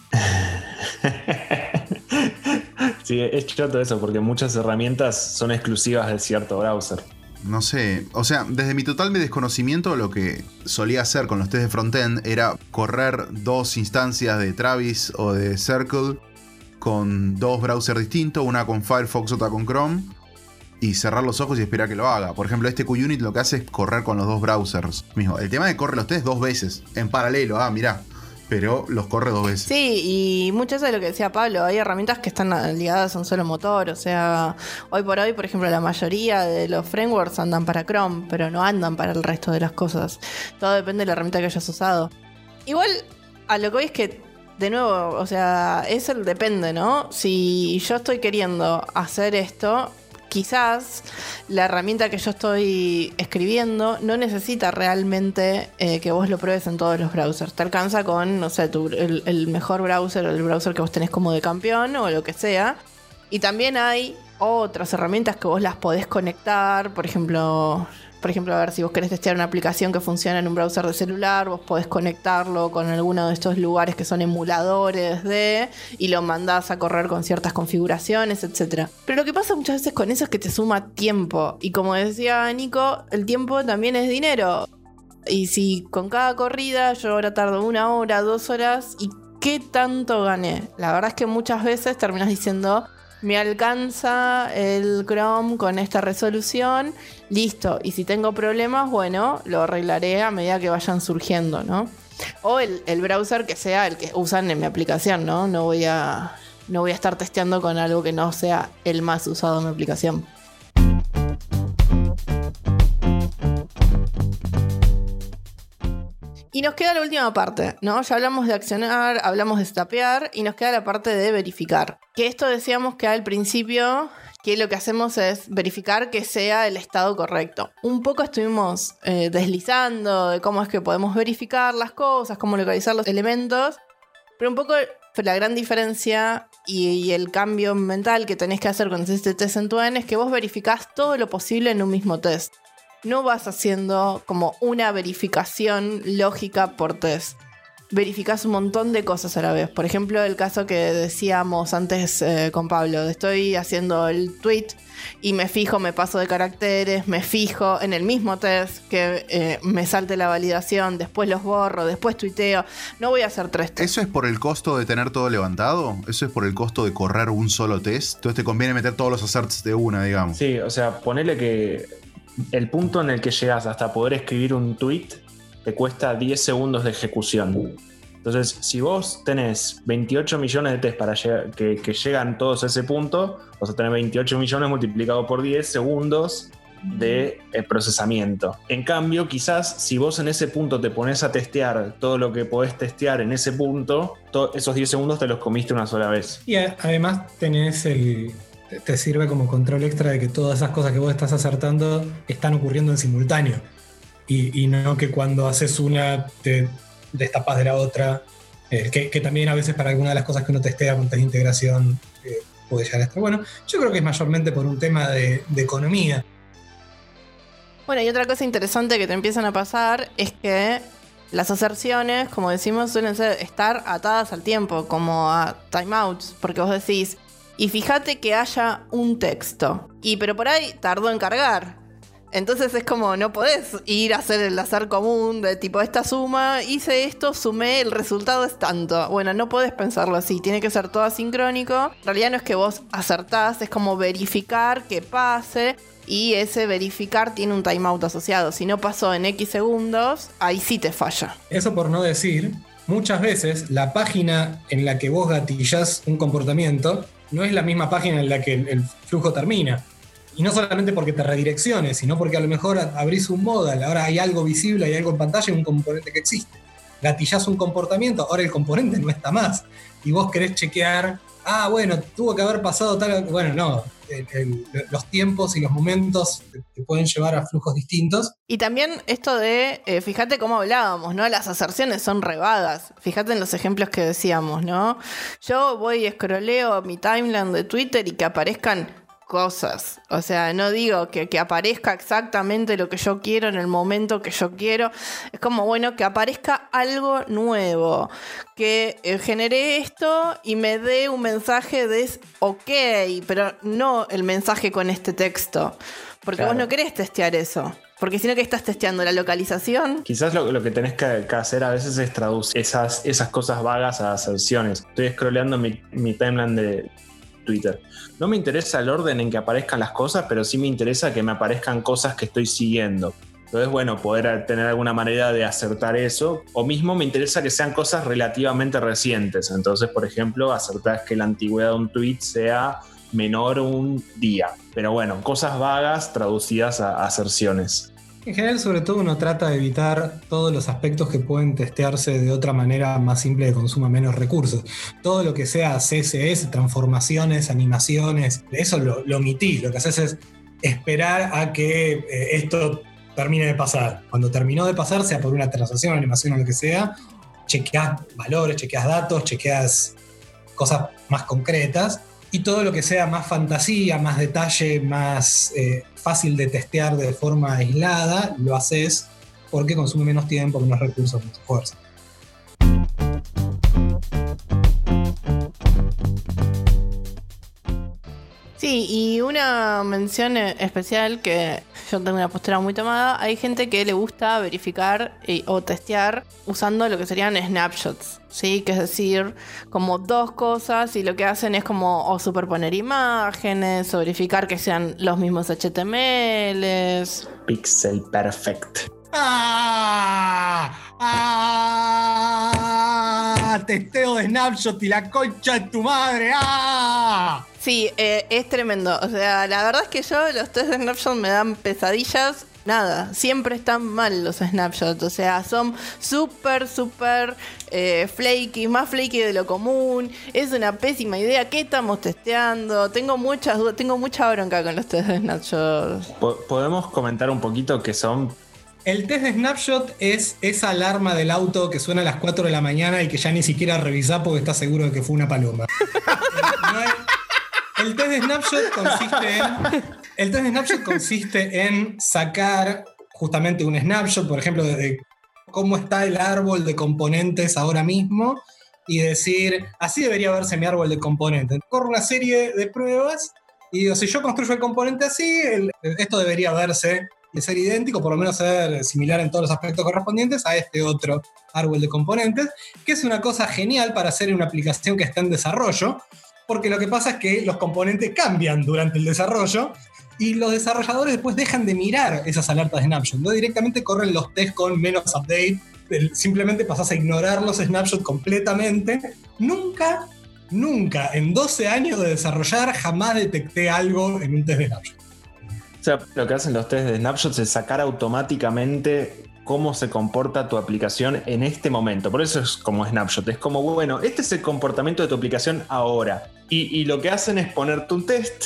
sí, es choto eso, porque muchas herramientas son exclusivas de cierto browser no sé, o sea, desde mi total desconocimiento lo que solía hacer con los test de frontend era correr dos instancias de Travis o de Circle con dos browsers distintos, una con Firefox, otra con Chrome, y cerrar los ojos y esperar que lo haga. Por ejemplo, este QUnit lo que hace es correr con los dos browsers mismo. El tema que corre los test dos veces, en paralelo. Ah, mirá, pero los corre dos veces. Sí, y mucho de lo que decía Pablo, hay herramientas que están ligadas a un solo motor, o sea, hoy por hoy, por ejemplo, la mayoría de los frameworks andan para Chrome, pero no andan para el resto de las cosas. Todo depende de la herramienta que hayas usado. Igual, a lo que hoy es que, de nuevo, o sea, es el depende, ¿no? Si yo estoy queriendo hacer esto, quizás la herramienta que yo estoy escribiendo no necesita realmente eh, que vos lo pruebes en todos los browsers. Te alcanza con, no sé, el, el, mejor browser o el browser que vos tenés como de campeón o lo que sea. Y también hay otras herramientas que vos las podés conectar, por ejemplo, por ejemplo, a ver si vos querés testear una aplicación que funciona en un browser de celular, vos podés conectarlo con alguno de estos lugares que son emuladores de y lo mandás a correr con ciertas configuraciones, etc. Pero lo que pasa muchas veces con eso es que te suma tiempo. Y como decía Nico, el tiempo también es dinero. Y si con cada corrida yo ahora tardo una hora, dos horas, ¿y qué tanto gané? La verdad es que muchas veces terminas diciendo, me alcanza el Chrome con esta resolución, listo. Y si tengo problemas, bueno, lo arreglaré a medida que vayan surgiendo, ¿no? O el, browser que sea el que usan en mi aplicación, ¿no? No voy a, no voy a estar testeando con algo que no sea el más usado en mi aplicación. Y nos queda la última parte, ¿no? Ya hablamos de accionar, hablamos de stapear y nos queda la parte de verificar. Que esto decíamos que al principio que lo que hacemos es verificar que sea el estado correcto. Un poco estuvimos eh, deslizando de cómo es que podemos verificar las cosas, cómo localizar los elementos, pero un poco la gran diferencia y, el cambio mental que tenés que hacer con este test en tu N es que vos verificás todo lo posible en un mismo test no vas haciendo como una verificación lógica por test. Verificas un montón de cosas a la vez. Por ejemplo, el caso que decíamos antes eh, con Pablo. Estoy haciendo el tweet y me fijo, me paso de caracteres, me fijo en el mismo test que eh, me salte la validación, después los borro, después tuiteo. No voy a hacer tres tests. ¿Eso es por el costo de tener todo levantado? ¿Eso es por el costo de correr un solo test? Entonces te conviene meter todos los asserts de una, digamos. Sí, o sea, ponele que el punto en el que llegas hasta poder escribir un tweet te cuesta 10 segundos de ejecución. Entonces, si vos tenés 28 millones de test para que, que, llegan todos a ese punto, vas a tener 28 millones multiplicado por 10 segundos de eh, procesamiento. En cambio, quizás si vos en ese punto te pones a testear todo lo que podés testear en ese punto, esos 10 segundos te los comiste una sola vez. Y además tenés el, te sirve como control extra de que todas esas cosas que vos estás acertando están ocurriendo en simultáneo. Y, no que cuando haces una te destapas de la otra, eh, que, también a veces para algunas de las cosas que uno testea con test de integración eh, puede llegar a estar bueno. Yo creo que es mayormente por un tema de economía. Bueno, y otra cosa interesante que te empiezan a pasar es que las aserciones, como decimos, suelen ser estar atadas al tiempo, como a timeouts, porque vos decís, y fíjate que haya un texto. Y pero por ahí tardó en cargar. Entonces es como, no podés ir a hacer el azar común de tipo, esta suma, hice esto, sumé, el resultado es tanto. Bueno, no podés pensarlo así, tiene que ser todo asincrónico. En realidad no es que vos acertás, es como verificar que pase. Y ese verificar tiene un timeout asociado. Si no pasó en X segundos, ahí sí te falla. Eso por no decir, muchas veces la página en la que vos gatillás un comportamiento no es la misma página en la que el flujo termina. Y no solamente porque te redirecciones, sino porque a lo mejor abrís un modal, ahora hay algo visible, hay algo en pantalla un componente que existe. Gatillás un comportamiento, ahora el componente no está más. Y vos querés chequear, ah, bueno, tuvo que haber pasado tal. Bueno, no, los tiempos y los momentos te, pueden llevar a flujos distintos. Y también esto de, eh, fíjate cómo hablábamos, ¿no? Las aserciones son rebadas. Fíjate en los ejemplos que decíamos, ¿no? Yo voy y escroleo mi timeline de Twitter y que aparezcan cosas. O sea, no digo que, aparezca exactamente lo que yo quiero en el momento que yo quiero. Es como, bueno, que aparezca algo nuevo. Que eh, genere esto y me dé un mensaje de ok, pero no el mensaje con este texto. Porque vos no querés testear eso. Porque si no que estás testeando la localización. Quizás lo, que tenés que, hacer a veces es traducir esas, esas cosas vagas a aserciones. Estoy scrolleando mi, mi timeline de, Twitter. No me interesa el orden en que aparezcan las cosas, pero sí me interesa que me aparezcan cosas que estoy siguiendo. Entonces, bueno, poder tener alguna manera de acertar eso. O mismo me interesa que sean cosas relativamente recientes. Entonces, por ejemplo, acertar que la antigüedad de un tweet sea menor un día. Pero bueno, cosas vagas traducidas a aserciones. En general, sobre todo, uno trata de evitar todos los aspectos que pueden testearse de otra manera más simple que consuma menos recursos. Todo lo que sea CSS, transformaciones, animaciones, eso lo, lo omitís. Lo que haces es esperar a que eh, esto termine de pasar. Cuando terminó de pasar, sea por una transacción, animación o lo que sea, chequeas valores, chequeas datos, chequeas cosas más concretas. Y todo lo que sea más fantasía, más detalle, más eh, fácil de testear de forma aislada, lo haces porque consume menos tiempo, menos recursos, menos fuerza. Sí, y una mención especial que yo tengo una postura muy tomada, hay gente que le gusta verificar o testear usando lo que serían snapshots, ¿sí? Que es decir, como dos cosas y lo que hacen es como superponer imágenes o verificar que sean los mismos HTMLs. Pixel perfect. ¡Ah! ¡Ah! Testeo de snapshot y la concha de tu madre. ¡Ah! Sí, eh, es tremendo. O sea, la verdad es que yo los test de snapshot me dan pesadillas. Nada, siempre están mal los snapshots. O sea, son súper, súper eh, flaky, más flaky de lo común. Es una pésima idea. ¿Qué estamos testeando? Tengo muchas dudas, tengo mucha bronca con los test de snapshots. ¿Podemos comentar un poquito qué son? El test de snapshot es esa alarma del auto que suena a las 4 de la mañana y que ya ni siquiera revisás porque estás seguro de que fue una paloma. el test de snapshot consiste en. El test de snapshot consiste en sacar justamente un snapshot, por ejemplo, de cómo está el árbol de componentes ahora mismo y decir, así debería verse mi árbol de componentes. Corro una serie de pruebas y digo, si yo construyo el componente así, esto debería verse de ser idéntico, por lo menos ser similar en todos los aspectos correspondientes a este otro árbol de componentes, que es una cosa genial para hacer en una aplicación que está en desarrollo, porque lo que pasa es que los componentes cambian durante el desarrollo y los desarrolladores después dejan de mirar esas alertas de snapshot, ¿no? directamente corren los tests con menos update simplemente pasás a ignorar los snapshots completamente. Nunca, nunca, en 12 años de desarrollar, jamás detecté algo en un test de snapshot. Sea, lo que hacen los test de snapshots es sacar automáticamente cómo se comporta tu aplicación en este momento. Por eso es como snapshot. Es como, bueno, este es el comportamiento de tu aplicación ahora. Y, y lo que hacen es ponerte un test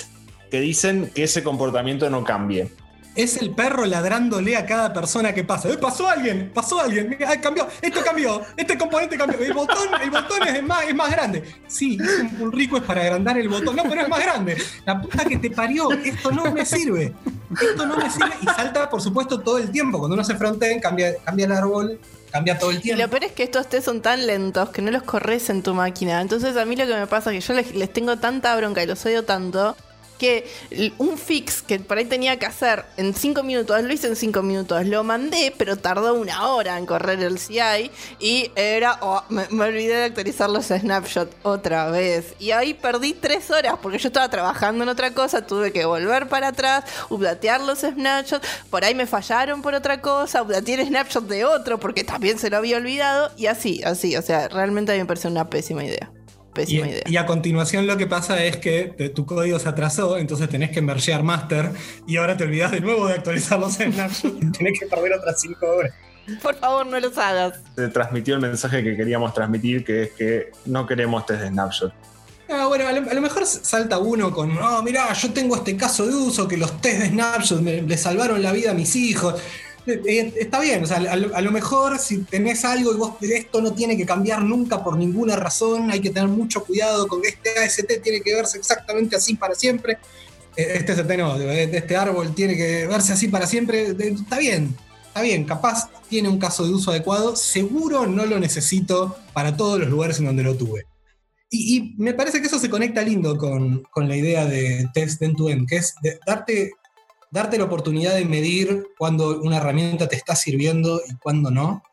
que dicen que ese comportamiento no cambie es el perro ladrándole a cada persona que pasa. ¡Eh, pasó alguien! ¡Pasó alguien! ¡Ay, cambió! ¡Esto cambió! ¡Este componente cambió! El botón, el botón es, más, es más grande. Sí, es un pull rico es para agrandar el botón. No, pero es más grande. La puta que te parió. Esto no me sirve. Esto no me sirve. Y salta, por supuesto, todo el tiempo. Cuando uno se frontea, cambia, cambia el árbol, cambia todo el tiempo. Y lo peor es que estos test son tan lentos que no los corres en tu máquina. Entonces a mí lo que me pasa es que yo les, les tengo tanta bronca y los odio tanto que un fix que por ahí tenía que hacer en 5 minutos, lo hice en 5 minutos, lo mandé, pero tardó una hora en correr el CI y era, oh, me, olvidé de actualizar los snapshots otra vez. Y ahí perdí 3 horas porque yo estaba trabajando en otra cosa, tuve que volver para atrás, updatear los snapshots, por ahí me fallaron por otra cosa, updateé el snapshot de otro porque también se lo había olvidado y así, así, o sea, realmente a mí me parece una pésima idea y, a continuación lo que pasa es que tu código se atrasó, entonces tenés que mergear master y ahora te olvidas de nuevo de actualizar los snapshots y tenés que perder otras 5 horas. Por favor, no los hagas. Se transmitió el mensaje que queríamos transmitir, que es que no queremos test de snapshot. Ah, bueno, a lo, mejor salta uno con, oh, mirá, yo tengo este caso de uso que los test de snapshot le salvaron la vida a mis hijos. Eh, eh, está bien, o sea, a lo, mejor si tenés algo y vos esto no tiene que cambiar nunca por ninguna razón, hay que tener mucho cuidado con este AST tiene que verse exactamente así para siempre. Eh, este AST no, este árbol tiene que verse así para siempre. Está bien, está bien, capaz tiene un caso de uso adecuado, seguro no lo necesito para todos los lugares en donde lo tuve. Y, me parece que eso se conecta lindo con, con la idea de test end-to-end, que es darte darte la oportunidad de medir cuando una herramienta te está sirviendo y cuando no.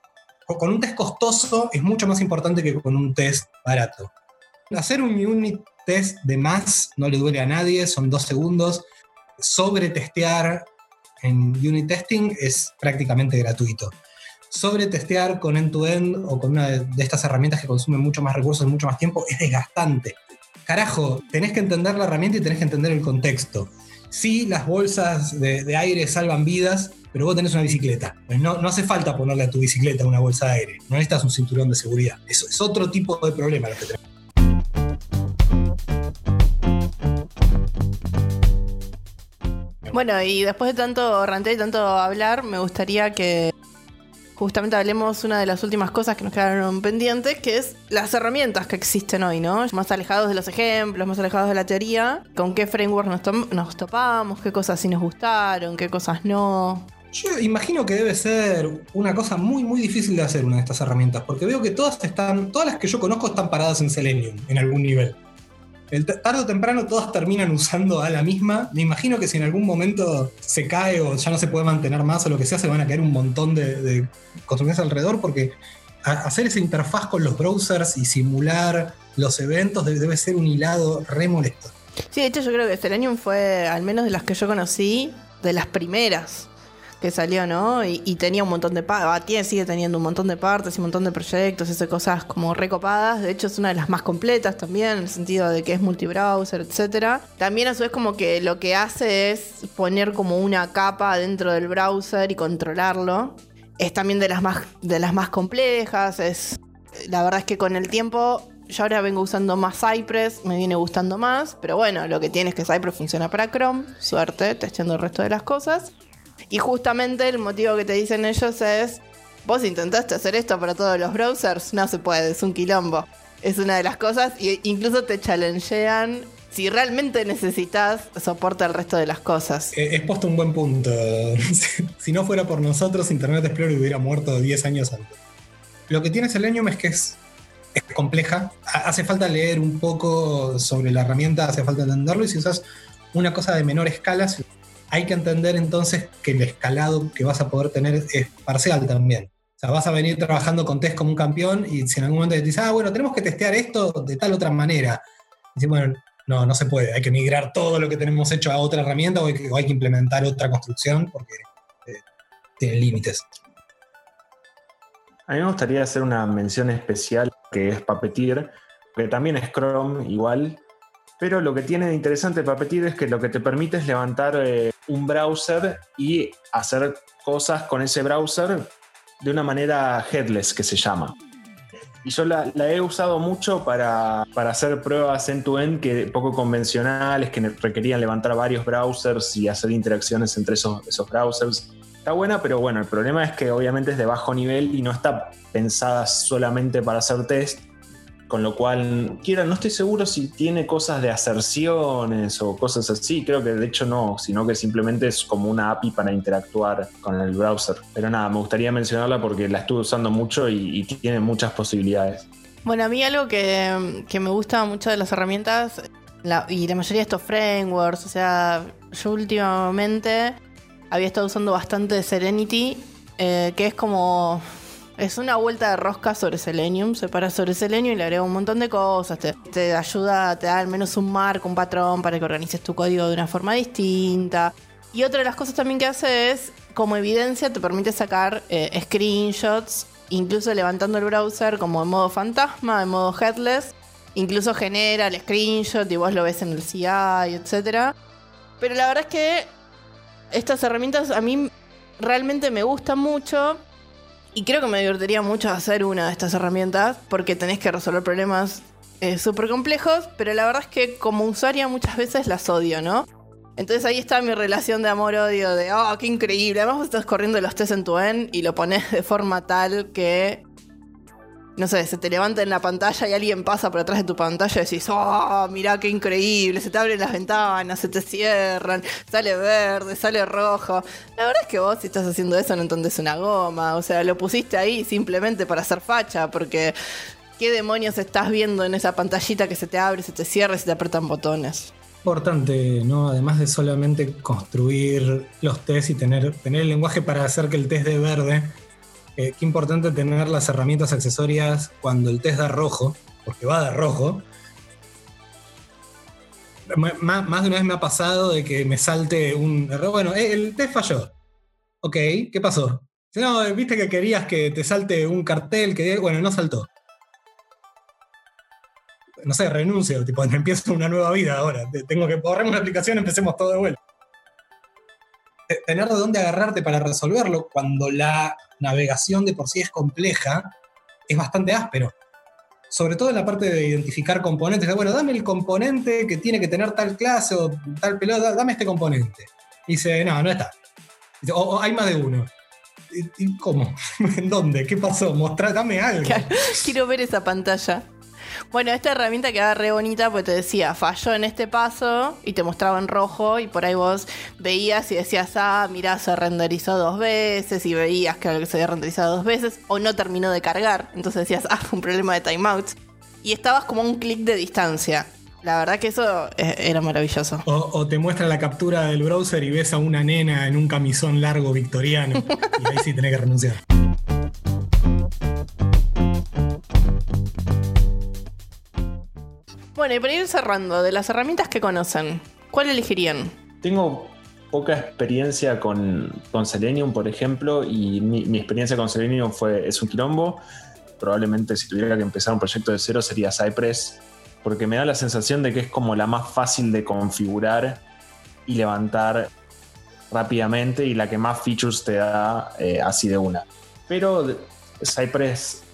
Con un test costoso es mucho más importante que con un test barato. Hacer un unit test de más no le duele a nadie, son dos segundos. Sobre testear en unit testing es prácticamente gratuito. Sobre testear con end-to-end o con una de estas herramientas que consumen mucho más recursos y mucho más tiempo es desgastante. Carajo, tenés que entender la herramienta y tenés que entender el contexto sí, las bolsas de, aire salvan vidas, pero vos tenés una bicicleta. Pues no, hace falta ponerle a tu bicicleta una bolsa de aire. No necesitas un cinturón de seguridad. Eso es otro tipo de problema lo que tenemos. Bueno, y después de tanto rantear y tanto hablar, me gustaría que justamente hablemos una de las últimas cosas que nos quedaron pendientes, que es las herramientas que existen hoy, ¿no? Más alejados de los ejemplos, más alejados de la teoría, con qué framework nos, topamos, qué cosas sí nos gustaron, qué cosas no. Yo imagino que debe ser una cosa muy, muy difícil de hacer una de estas herramientas, porque veo que todas están, todas las que yo conozco están paradas en Selenium, en algún nivel tarde o temprano todas terminan usando a la misma. Me imagino que si en algún momento se cae o ya no se puede mantener más o lo que sea, se van a caer un montón de, construcciones alrededor porque hacer esa interfaz con los browsers y simular los eventos debe, ser un hilado re molesto. Sí, de hecho yo creo que Selenium fue, al menos de las que yo conocí, de las primeras que salió, ¿no? Y, tenía un montón de partes, sigue teniendo un montón de partes y un montón de proyectos, hace cosas como recopadas. De hecho, es una de las más completas también, en el sentido de que es multibrowser, etc. También a su vez como que lo que hace es poner como una capa dentro del browser y controlarlo. Es también de las más, de las más complejas. Es, la verdad es que con el tiempo yo ahora vengo usando más Cypress, me viene gustando más, pero bueno, lo que tiene es que Cypress funciona para Chrome, suerte, testeando el resto de las cosas. Y justamente el motivo que te dicen ellos es, vos intentaste hacer esto para todos los browsers, no se puede, es un quilombo. Es una de las cosas, e incluso te challengean si realmente necesitas soporte al resto de las cosas. Es eh, puesto un buen punto. si no fuera por nosotros, Internet Explorer hubiera muerto 10 años antes. Lo que tiene Selenium es que es, es compleja. Hace falta leer un poco sobre la herramienta, hace falta entenderlo. Y si usas una cosa de menor escala, hay que entender entonces que el escalado que vas a poder tener es parcial también. O sea, vas a venir trabajando con test como un campeón y si en algún momento te dices, ah, bueno, tenemos que testear esto de tal otra manera. Y bueno, no, no se puede. Hay que migrar todo lo que tenemos hecho a otra herramienta o hay que, implementar otra construcción porque eh, tiene límites. A mí me gustaría hacer una mención especial que es Puppeteer, que también es Chrome igual, pero lo que tiene de interesante Puppeteer es que lo que te permite es levantar eh, un browser y hacer cosas con ese browser de una manera headless que se llama. Y yo la, he usado mucho para, hacer pruebas end-to-end que poco convencionales, que requerían levantar varios browsers y hacer interacciones entre esos, esos browsers. Está buena, pero bueno, el problema es que obviamente es de bajo nivel y no está pensada solamente para hacer test, con lo cual, quiera, no estoy seguro si tiene cosas de aserciones o cosas así. Creo que de hecho no, sino que simplemente es como una API para interactuar con el browser. Pero nada, me gustaría mencionarla porque la estuve usando mucho y, tiene muchas posibilidades. Bueno, a mí algo que, me gusta mucho de las herramientas y la mayoría de estos frameworks, o sea, yo últimamente había estado usando bastante Serenity, eh, que es como es una vuelta de rosca sobre Selenium. Se para sobre Selenium y le agrega un montón de cosas. Te, ayuda, te da al menos un marco, un patrón para que organices tu código de una forma distinta. Y otra de las cosas también que hace es, como evidencia, te permite sacar eh, screenshots, incluso levantando el browser como en modo fantasma, en modo headless. Incluso genera el screenshot y vos lo ves en el CI, etc. Pero la verdad es que estas herramientas a mí realmente me gustan mucho y creo que me divertiría mucho hacer una de estas herramientas porque tenés que resolver problemas eh, súper complejos, pero la verdad es que como usuaria muchas veces las odio, ¿no? Entonces ahí está mi relación de amor-odio, de, oh, qué increíble. Además vos estás corriendo los test en tu end y lo pones de forma tal que no sé, se te levanta en la pantalla y alguien pasa por atrás de tu pantalla y decís, oh, mirá qué increíble, se te abren las ventanas, se te cierran, sale verde, sale rojo. La verdad es que vos si estás haciendo eso no entendés una goma, o sea, lo pusiste ahí simplemente para hacer facha, porque ¿qué demonios estás viendo en esa pantallita que se te abre, se te cierra y se te apretan botones? Importante, ¿no? Además de solamente construir los tests y tener, tener el lenguaje para hacer que el test de verde eh, qué importante tener las herramientas accesorias cuando el test da rojo, porque va a dar rojo. más de una vez me ha pasado de que me salte un error. Bueno, eh, el test falló. Ok, ¿qué pasó? No, viste que querías que te salte un cartel que. Bueno, no saltó. No sé, renuncio, tipo, empiezo una nueva vida ahora. Tengo que borrar una aplicación, empecemos todo de vuelta. Tener de dónde agarrarte para resolverlo cuando la navegación de por sí es compleja, es bastante áspero. Sobre todo en la parte de identificar componentes. Bueno, dame el componente que tiene que tener tal clase o tal pelota, dame este componente. Y dice, no, no está. o, hay más de uno. ¿Y, cómo? ¿En dónde? ¿Qué pasó? Mostrá, dame algo. Quiero ver esa pantalla. Bueno, esta herramienta quedaba re bonita porque te decía, falló en este paso y te mostraba en rojo y por ahí vos veías y decías, ah, mirá, se renderizó dos veces y veías que se había renderizado dos veces o no terminó de cargar. Entonces decías, ah, un problema de timeouts. Y estabas como a un clic de distancia. La verdad que eso eh, era maravilloso. O, te muestra la captura del browser y ves a una nena en un camisón largo victoriano. y ahí sí tenés que renunciar. Bueno, y para ir cerrando, de las herramientas que conocen, ¿cuál elegirían? Tengo poca experiencia con, Selenium, por ejemplo, y mi, experiencia con Selenium fue, es un quilombo. Probablemente si tuviera que empezar un proyecto de cero sería Cypress, porque me da la sensación de que es como la más fácil de configurar y levantar rápidamente y la que más features te da eh, así de una. Pero Cypress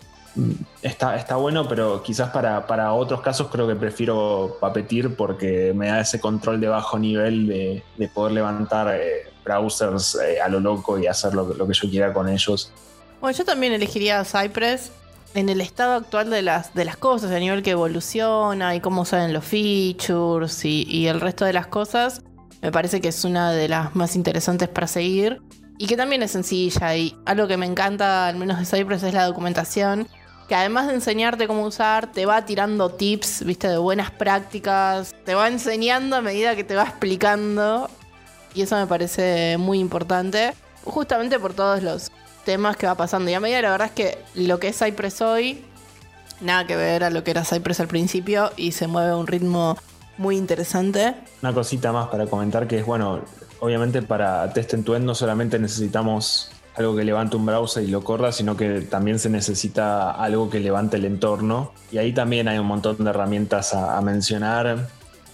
está, está bueno, pero quizás para, otros casos creo que prefiero Papetir porque me da ese control de bajo nivel de, poder levantar eh, browsers eh, a lo loco y hacer lo, que yo quiera con ellos. Bueno, yo también elegiría Cypress en el estado actual de las, de las cosas, a nivel que evoluciona y cómo salen los features y, y el resto de las cosas. Me parece que es una de las más interesantes para seguir y que también es sencilla. Y algo que me encanta, al menos de Cypress, es la documentación que además de enseñarte cómo usar, te va tirando tips, viste, de buenas prácticas, te va enseñando a medida que te va explicando. Y eso me parece muy importante, justamente por todos los temas que va pasando. Y a medida la verdad es que lo que es Cypress hoy, nada que ver a lo que era Cypress al principio y se mueve a un ritmo muy interesante. Una cosita más para comentar que es, bueno, obviamente para Test en no solamente necesitamos algo que levante un browser y lo corra, sino que también se necesita algo que levante el entorno. Y ahí también hay un montón de herramientas a, mencionar,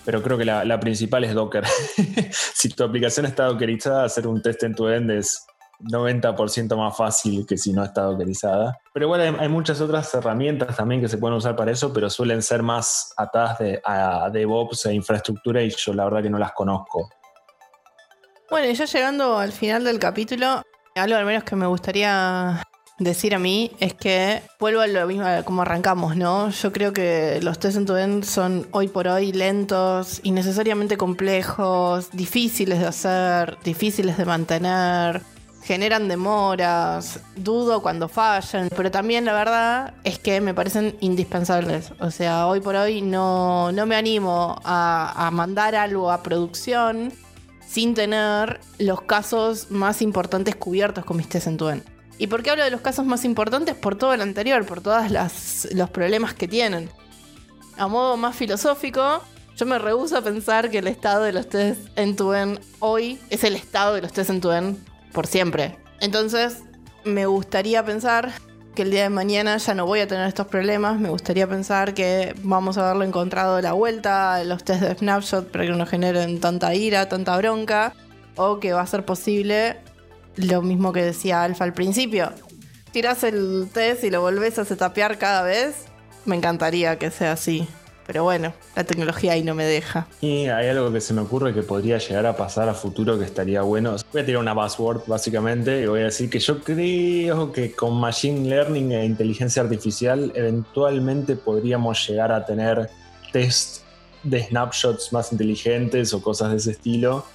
pero creo que la, principal es Docker. si tu aplicación está dockerizada, hacer un test en tu end es 90% más fácil que si no está dockerizada. Pero igual hay, muchas otras herramientas también que se pueden usar para eso, pero suelen ser más atadas de, a DevOps e infraestructura y yo la verdad que no las conozco. Bueno, y ya llegando al final del capítulo, algo al menos que me gustaría decir a mí es que vuelvo a lo mismo como arrancamos, ¿no? Yo creo que los test en tu end son hoy por hoy lentos, innecesariamente complejos, difíciles de hacer, difíciles de mantener, generan demoras, dudo cuando fallan, pero también la verdad es que me parecen indispensables. O sea, hoy por hoy no, no me animo a, a mandar algo a producción sin tener los casos más importantes cubiertos con mis test en tu ¿Y por qué hablo de los casos más importantes? Por todo lo anterior, por todos los problemas que tienen. A modo más filosófico, yo me rehuso a pensar que el estado de los test en tu hoy es el estado de los test en tu por siempre. Entonces, me gustaría pensar que el día de mañana ya no voy a tener estos problemas. Me gustaría pensar que vamos a haberlo encontrado la vuelta, los test de snapshot para que no generen tanta ira, tanta bronca, o que va a ser posible lo mismo que decía Alfa al principio. Tiras el test y lo volvés a setapear cada vez. Me encantaría que sea así. Pero bueno, la tecnología ahí no me deja. Y hay algo que se me ocurre que podría llegar a pasar a futuro que estaría bueno. Voy a tirar una buzzword básicamente y voy a decir que yo creo que con Machine Learning e inteligencia artificial eventualmente podríamos llegar a tener test de snapshots más inteligentes o cosas de ese estilo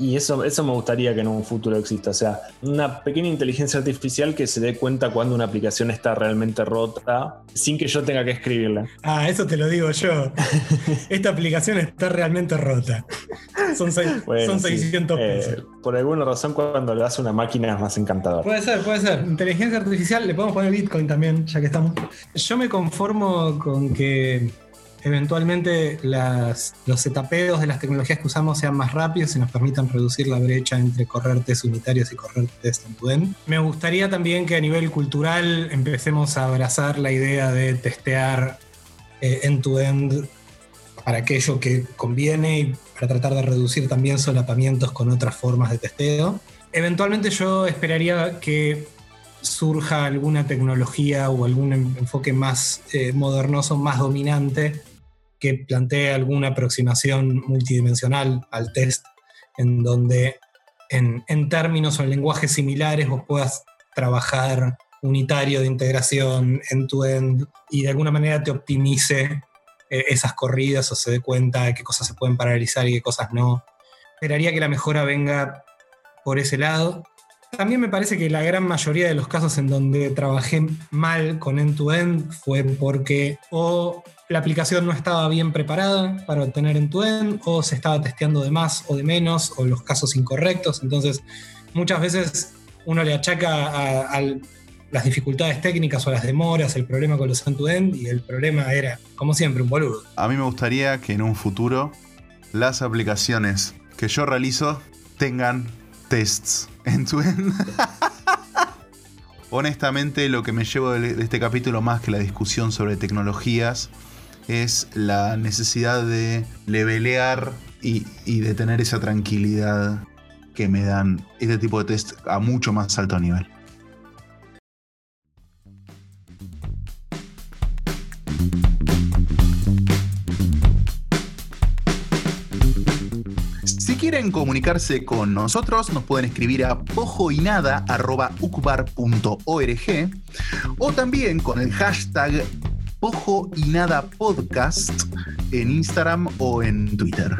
y eso, eso me gustaría que en un futuro exista. O sea, una pequeña inteligencia artificial que se dé cuenta cuando una aplicación está realmente rota sin que yo tenga que escribirla. Ah, eso te lo digo yo. Esta aplicación está realmente rota. Son, 600 eh, pesos. por alguna razón, cuando le das una máquina es más encantador. Puede ser, puede ser. Inteligencia artificial, le podemos poner Bitcoin también, ya que estamos. Yo me conformo con que eventualmente los etapeos de las tecnologías que usamos sean más rápidos y nos permitan reducir la brecha entre correr test unitarios y correr test end-to-end. Me gustaría también que a nivel cultural empecemos a abrazar la idea de testear eh, end-to-end para aquello que conviene y para tratar de reducir también solapamientos con otras formas de testeo. Eventualmente yo esperaría que surja alguna tecnología o algún enfoque más eh, modernoso, más dominante que plantee alguna aproximación multidimensional al test, en donde en, términos o en lenguajes similares vos puedas trabajar unitario de integración end-to-end y de alguna manera te optimice eh, esas corridas o se dé cuenta de qué cosas se pueden paralizar y qué cosas no. Esperaría que la mejora venga por ese lado. También me parece que la gran mayoría de los casos en donde trabajé mal con end-to-end -end fue porque o la aplicación no estaba bien preparada para obtener en tu end o se estaba testeando de más o de menos o los casos incorrectos. Entonces, muchas veces uno le achaca a, las dificultades técnicas o las demoras, el problema con los end-to-end y el problema era, como siempre, un boludo. A mí me gustaría que en un futuro las aplicaciones que yo realizo tengan tests end-to-end. Honestamente, lo que me llevo de este capítulo más que la discusión sobre tecnologías es la necesidad de levelear y, de tener esa tranquilidad que me dan este tipo de test a mucho más alto nivel. Quieren comunicarse con nosotros, nos pueden escribir a pojoinada.ucbar.org o también con el hashtag Ojo y Nada Podcast en Instagram o en Twitter.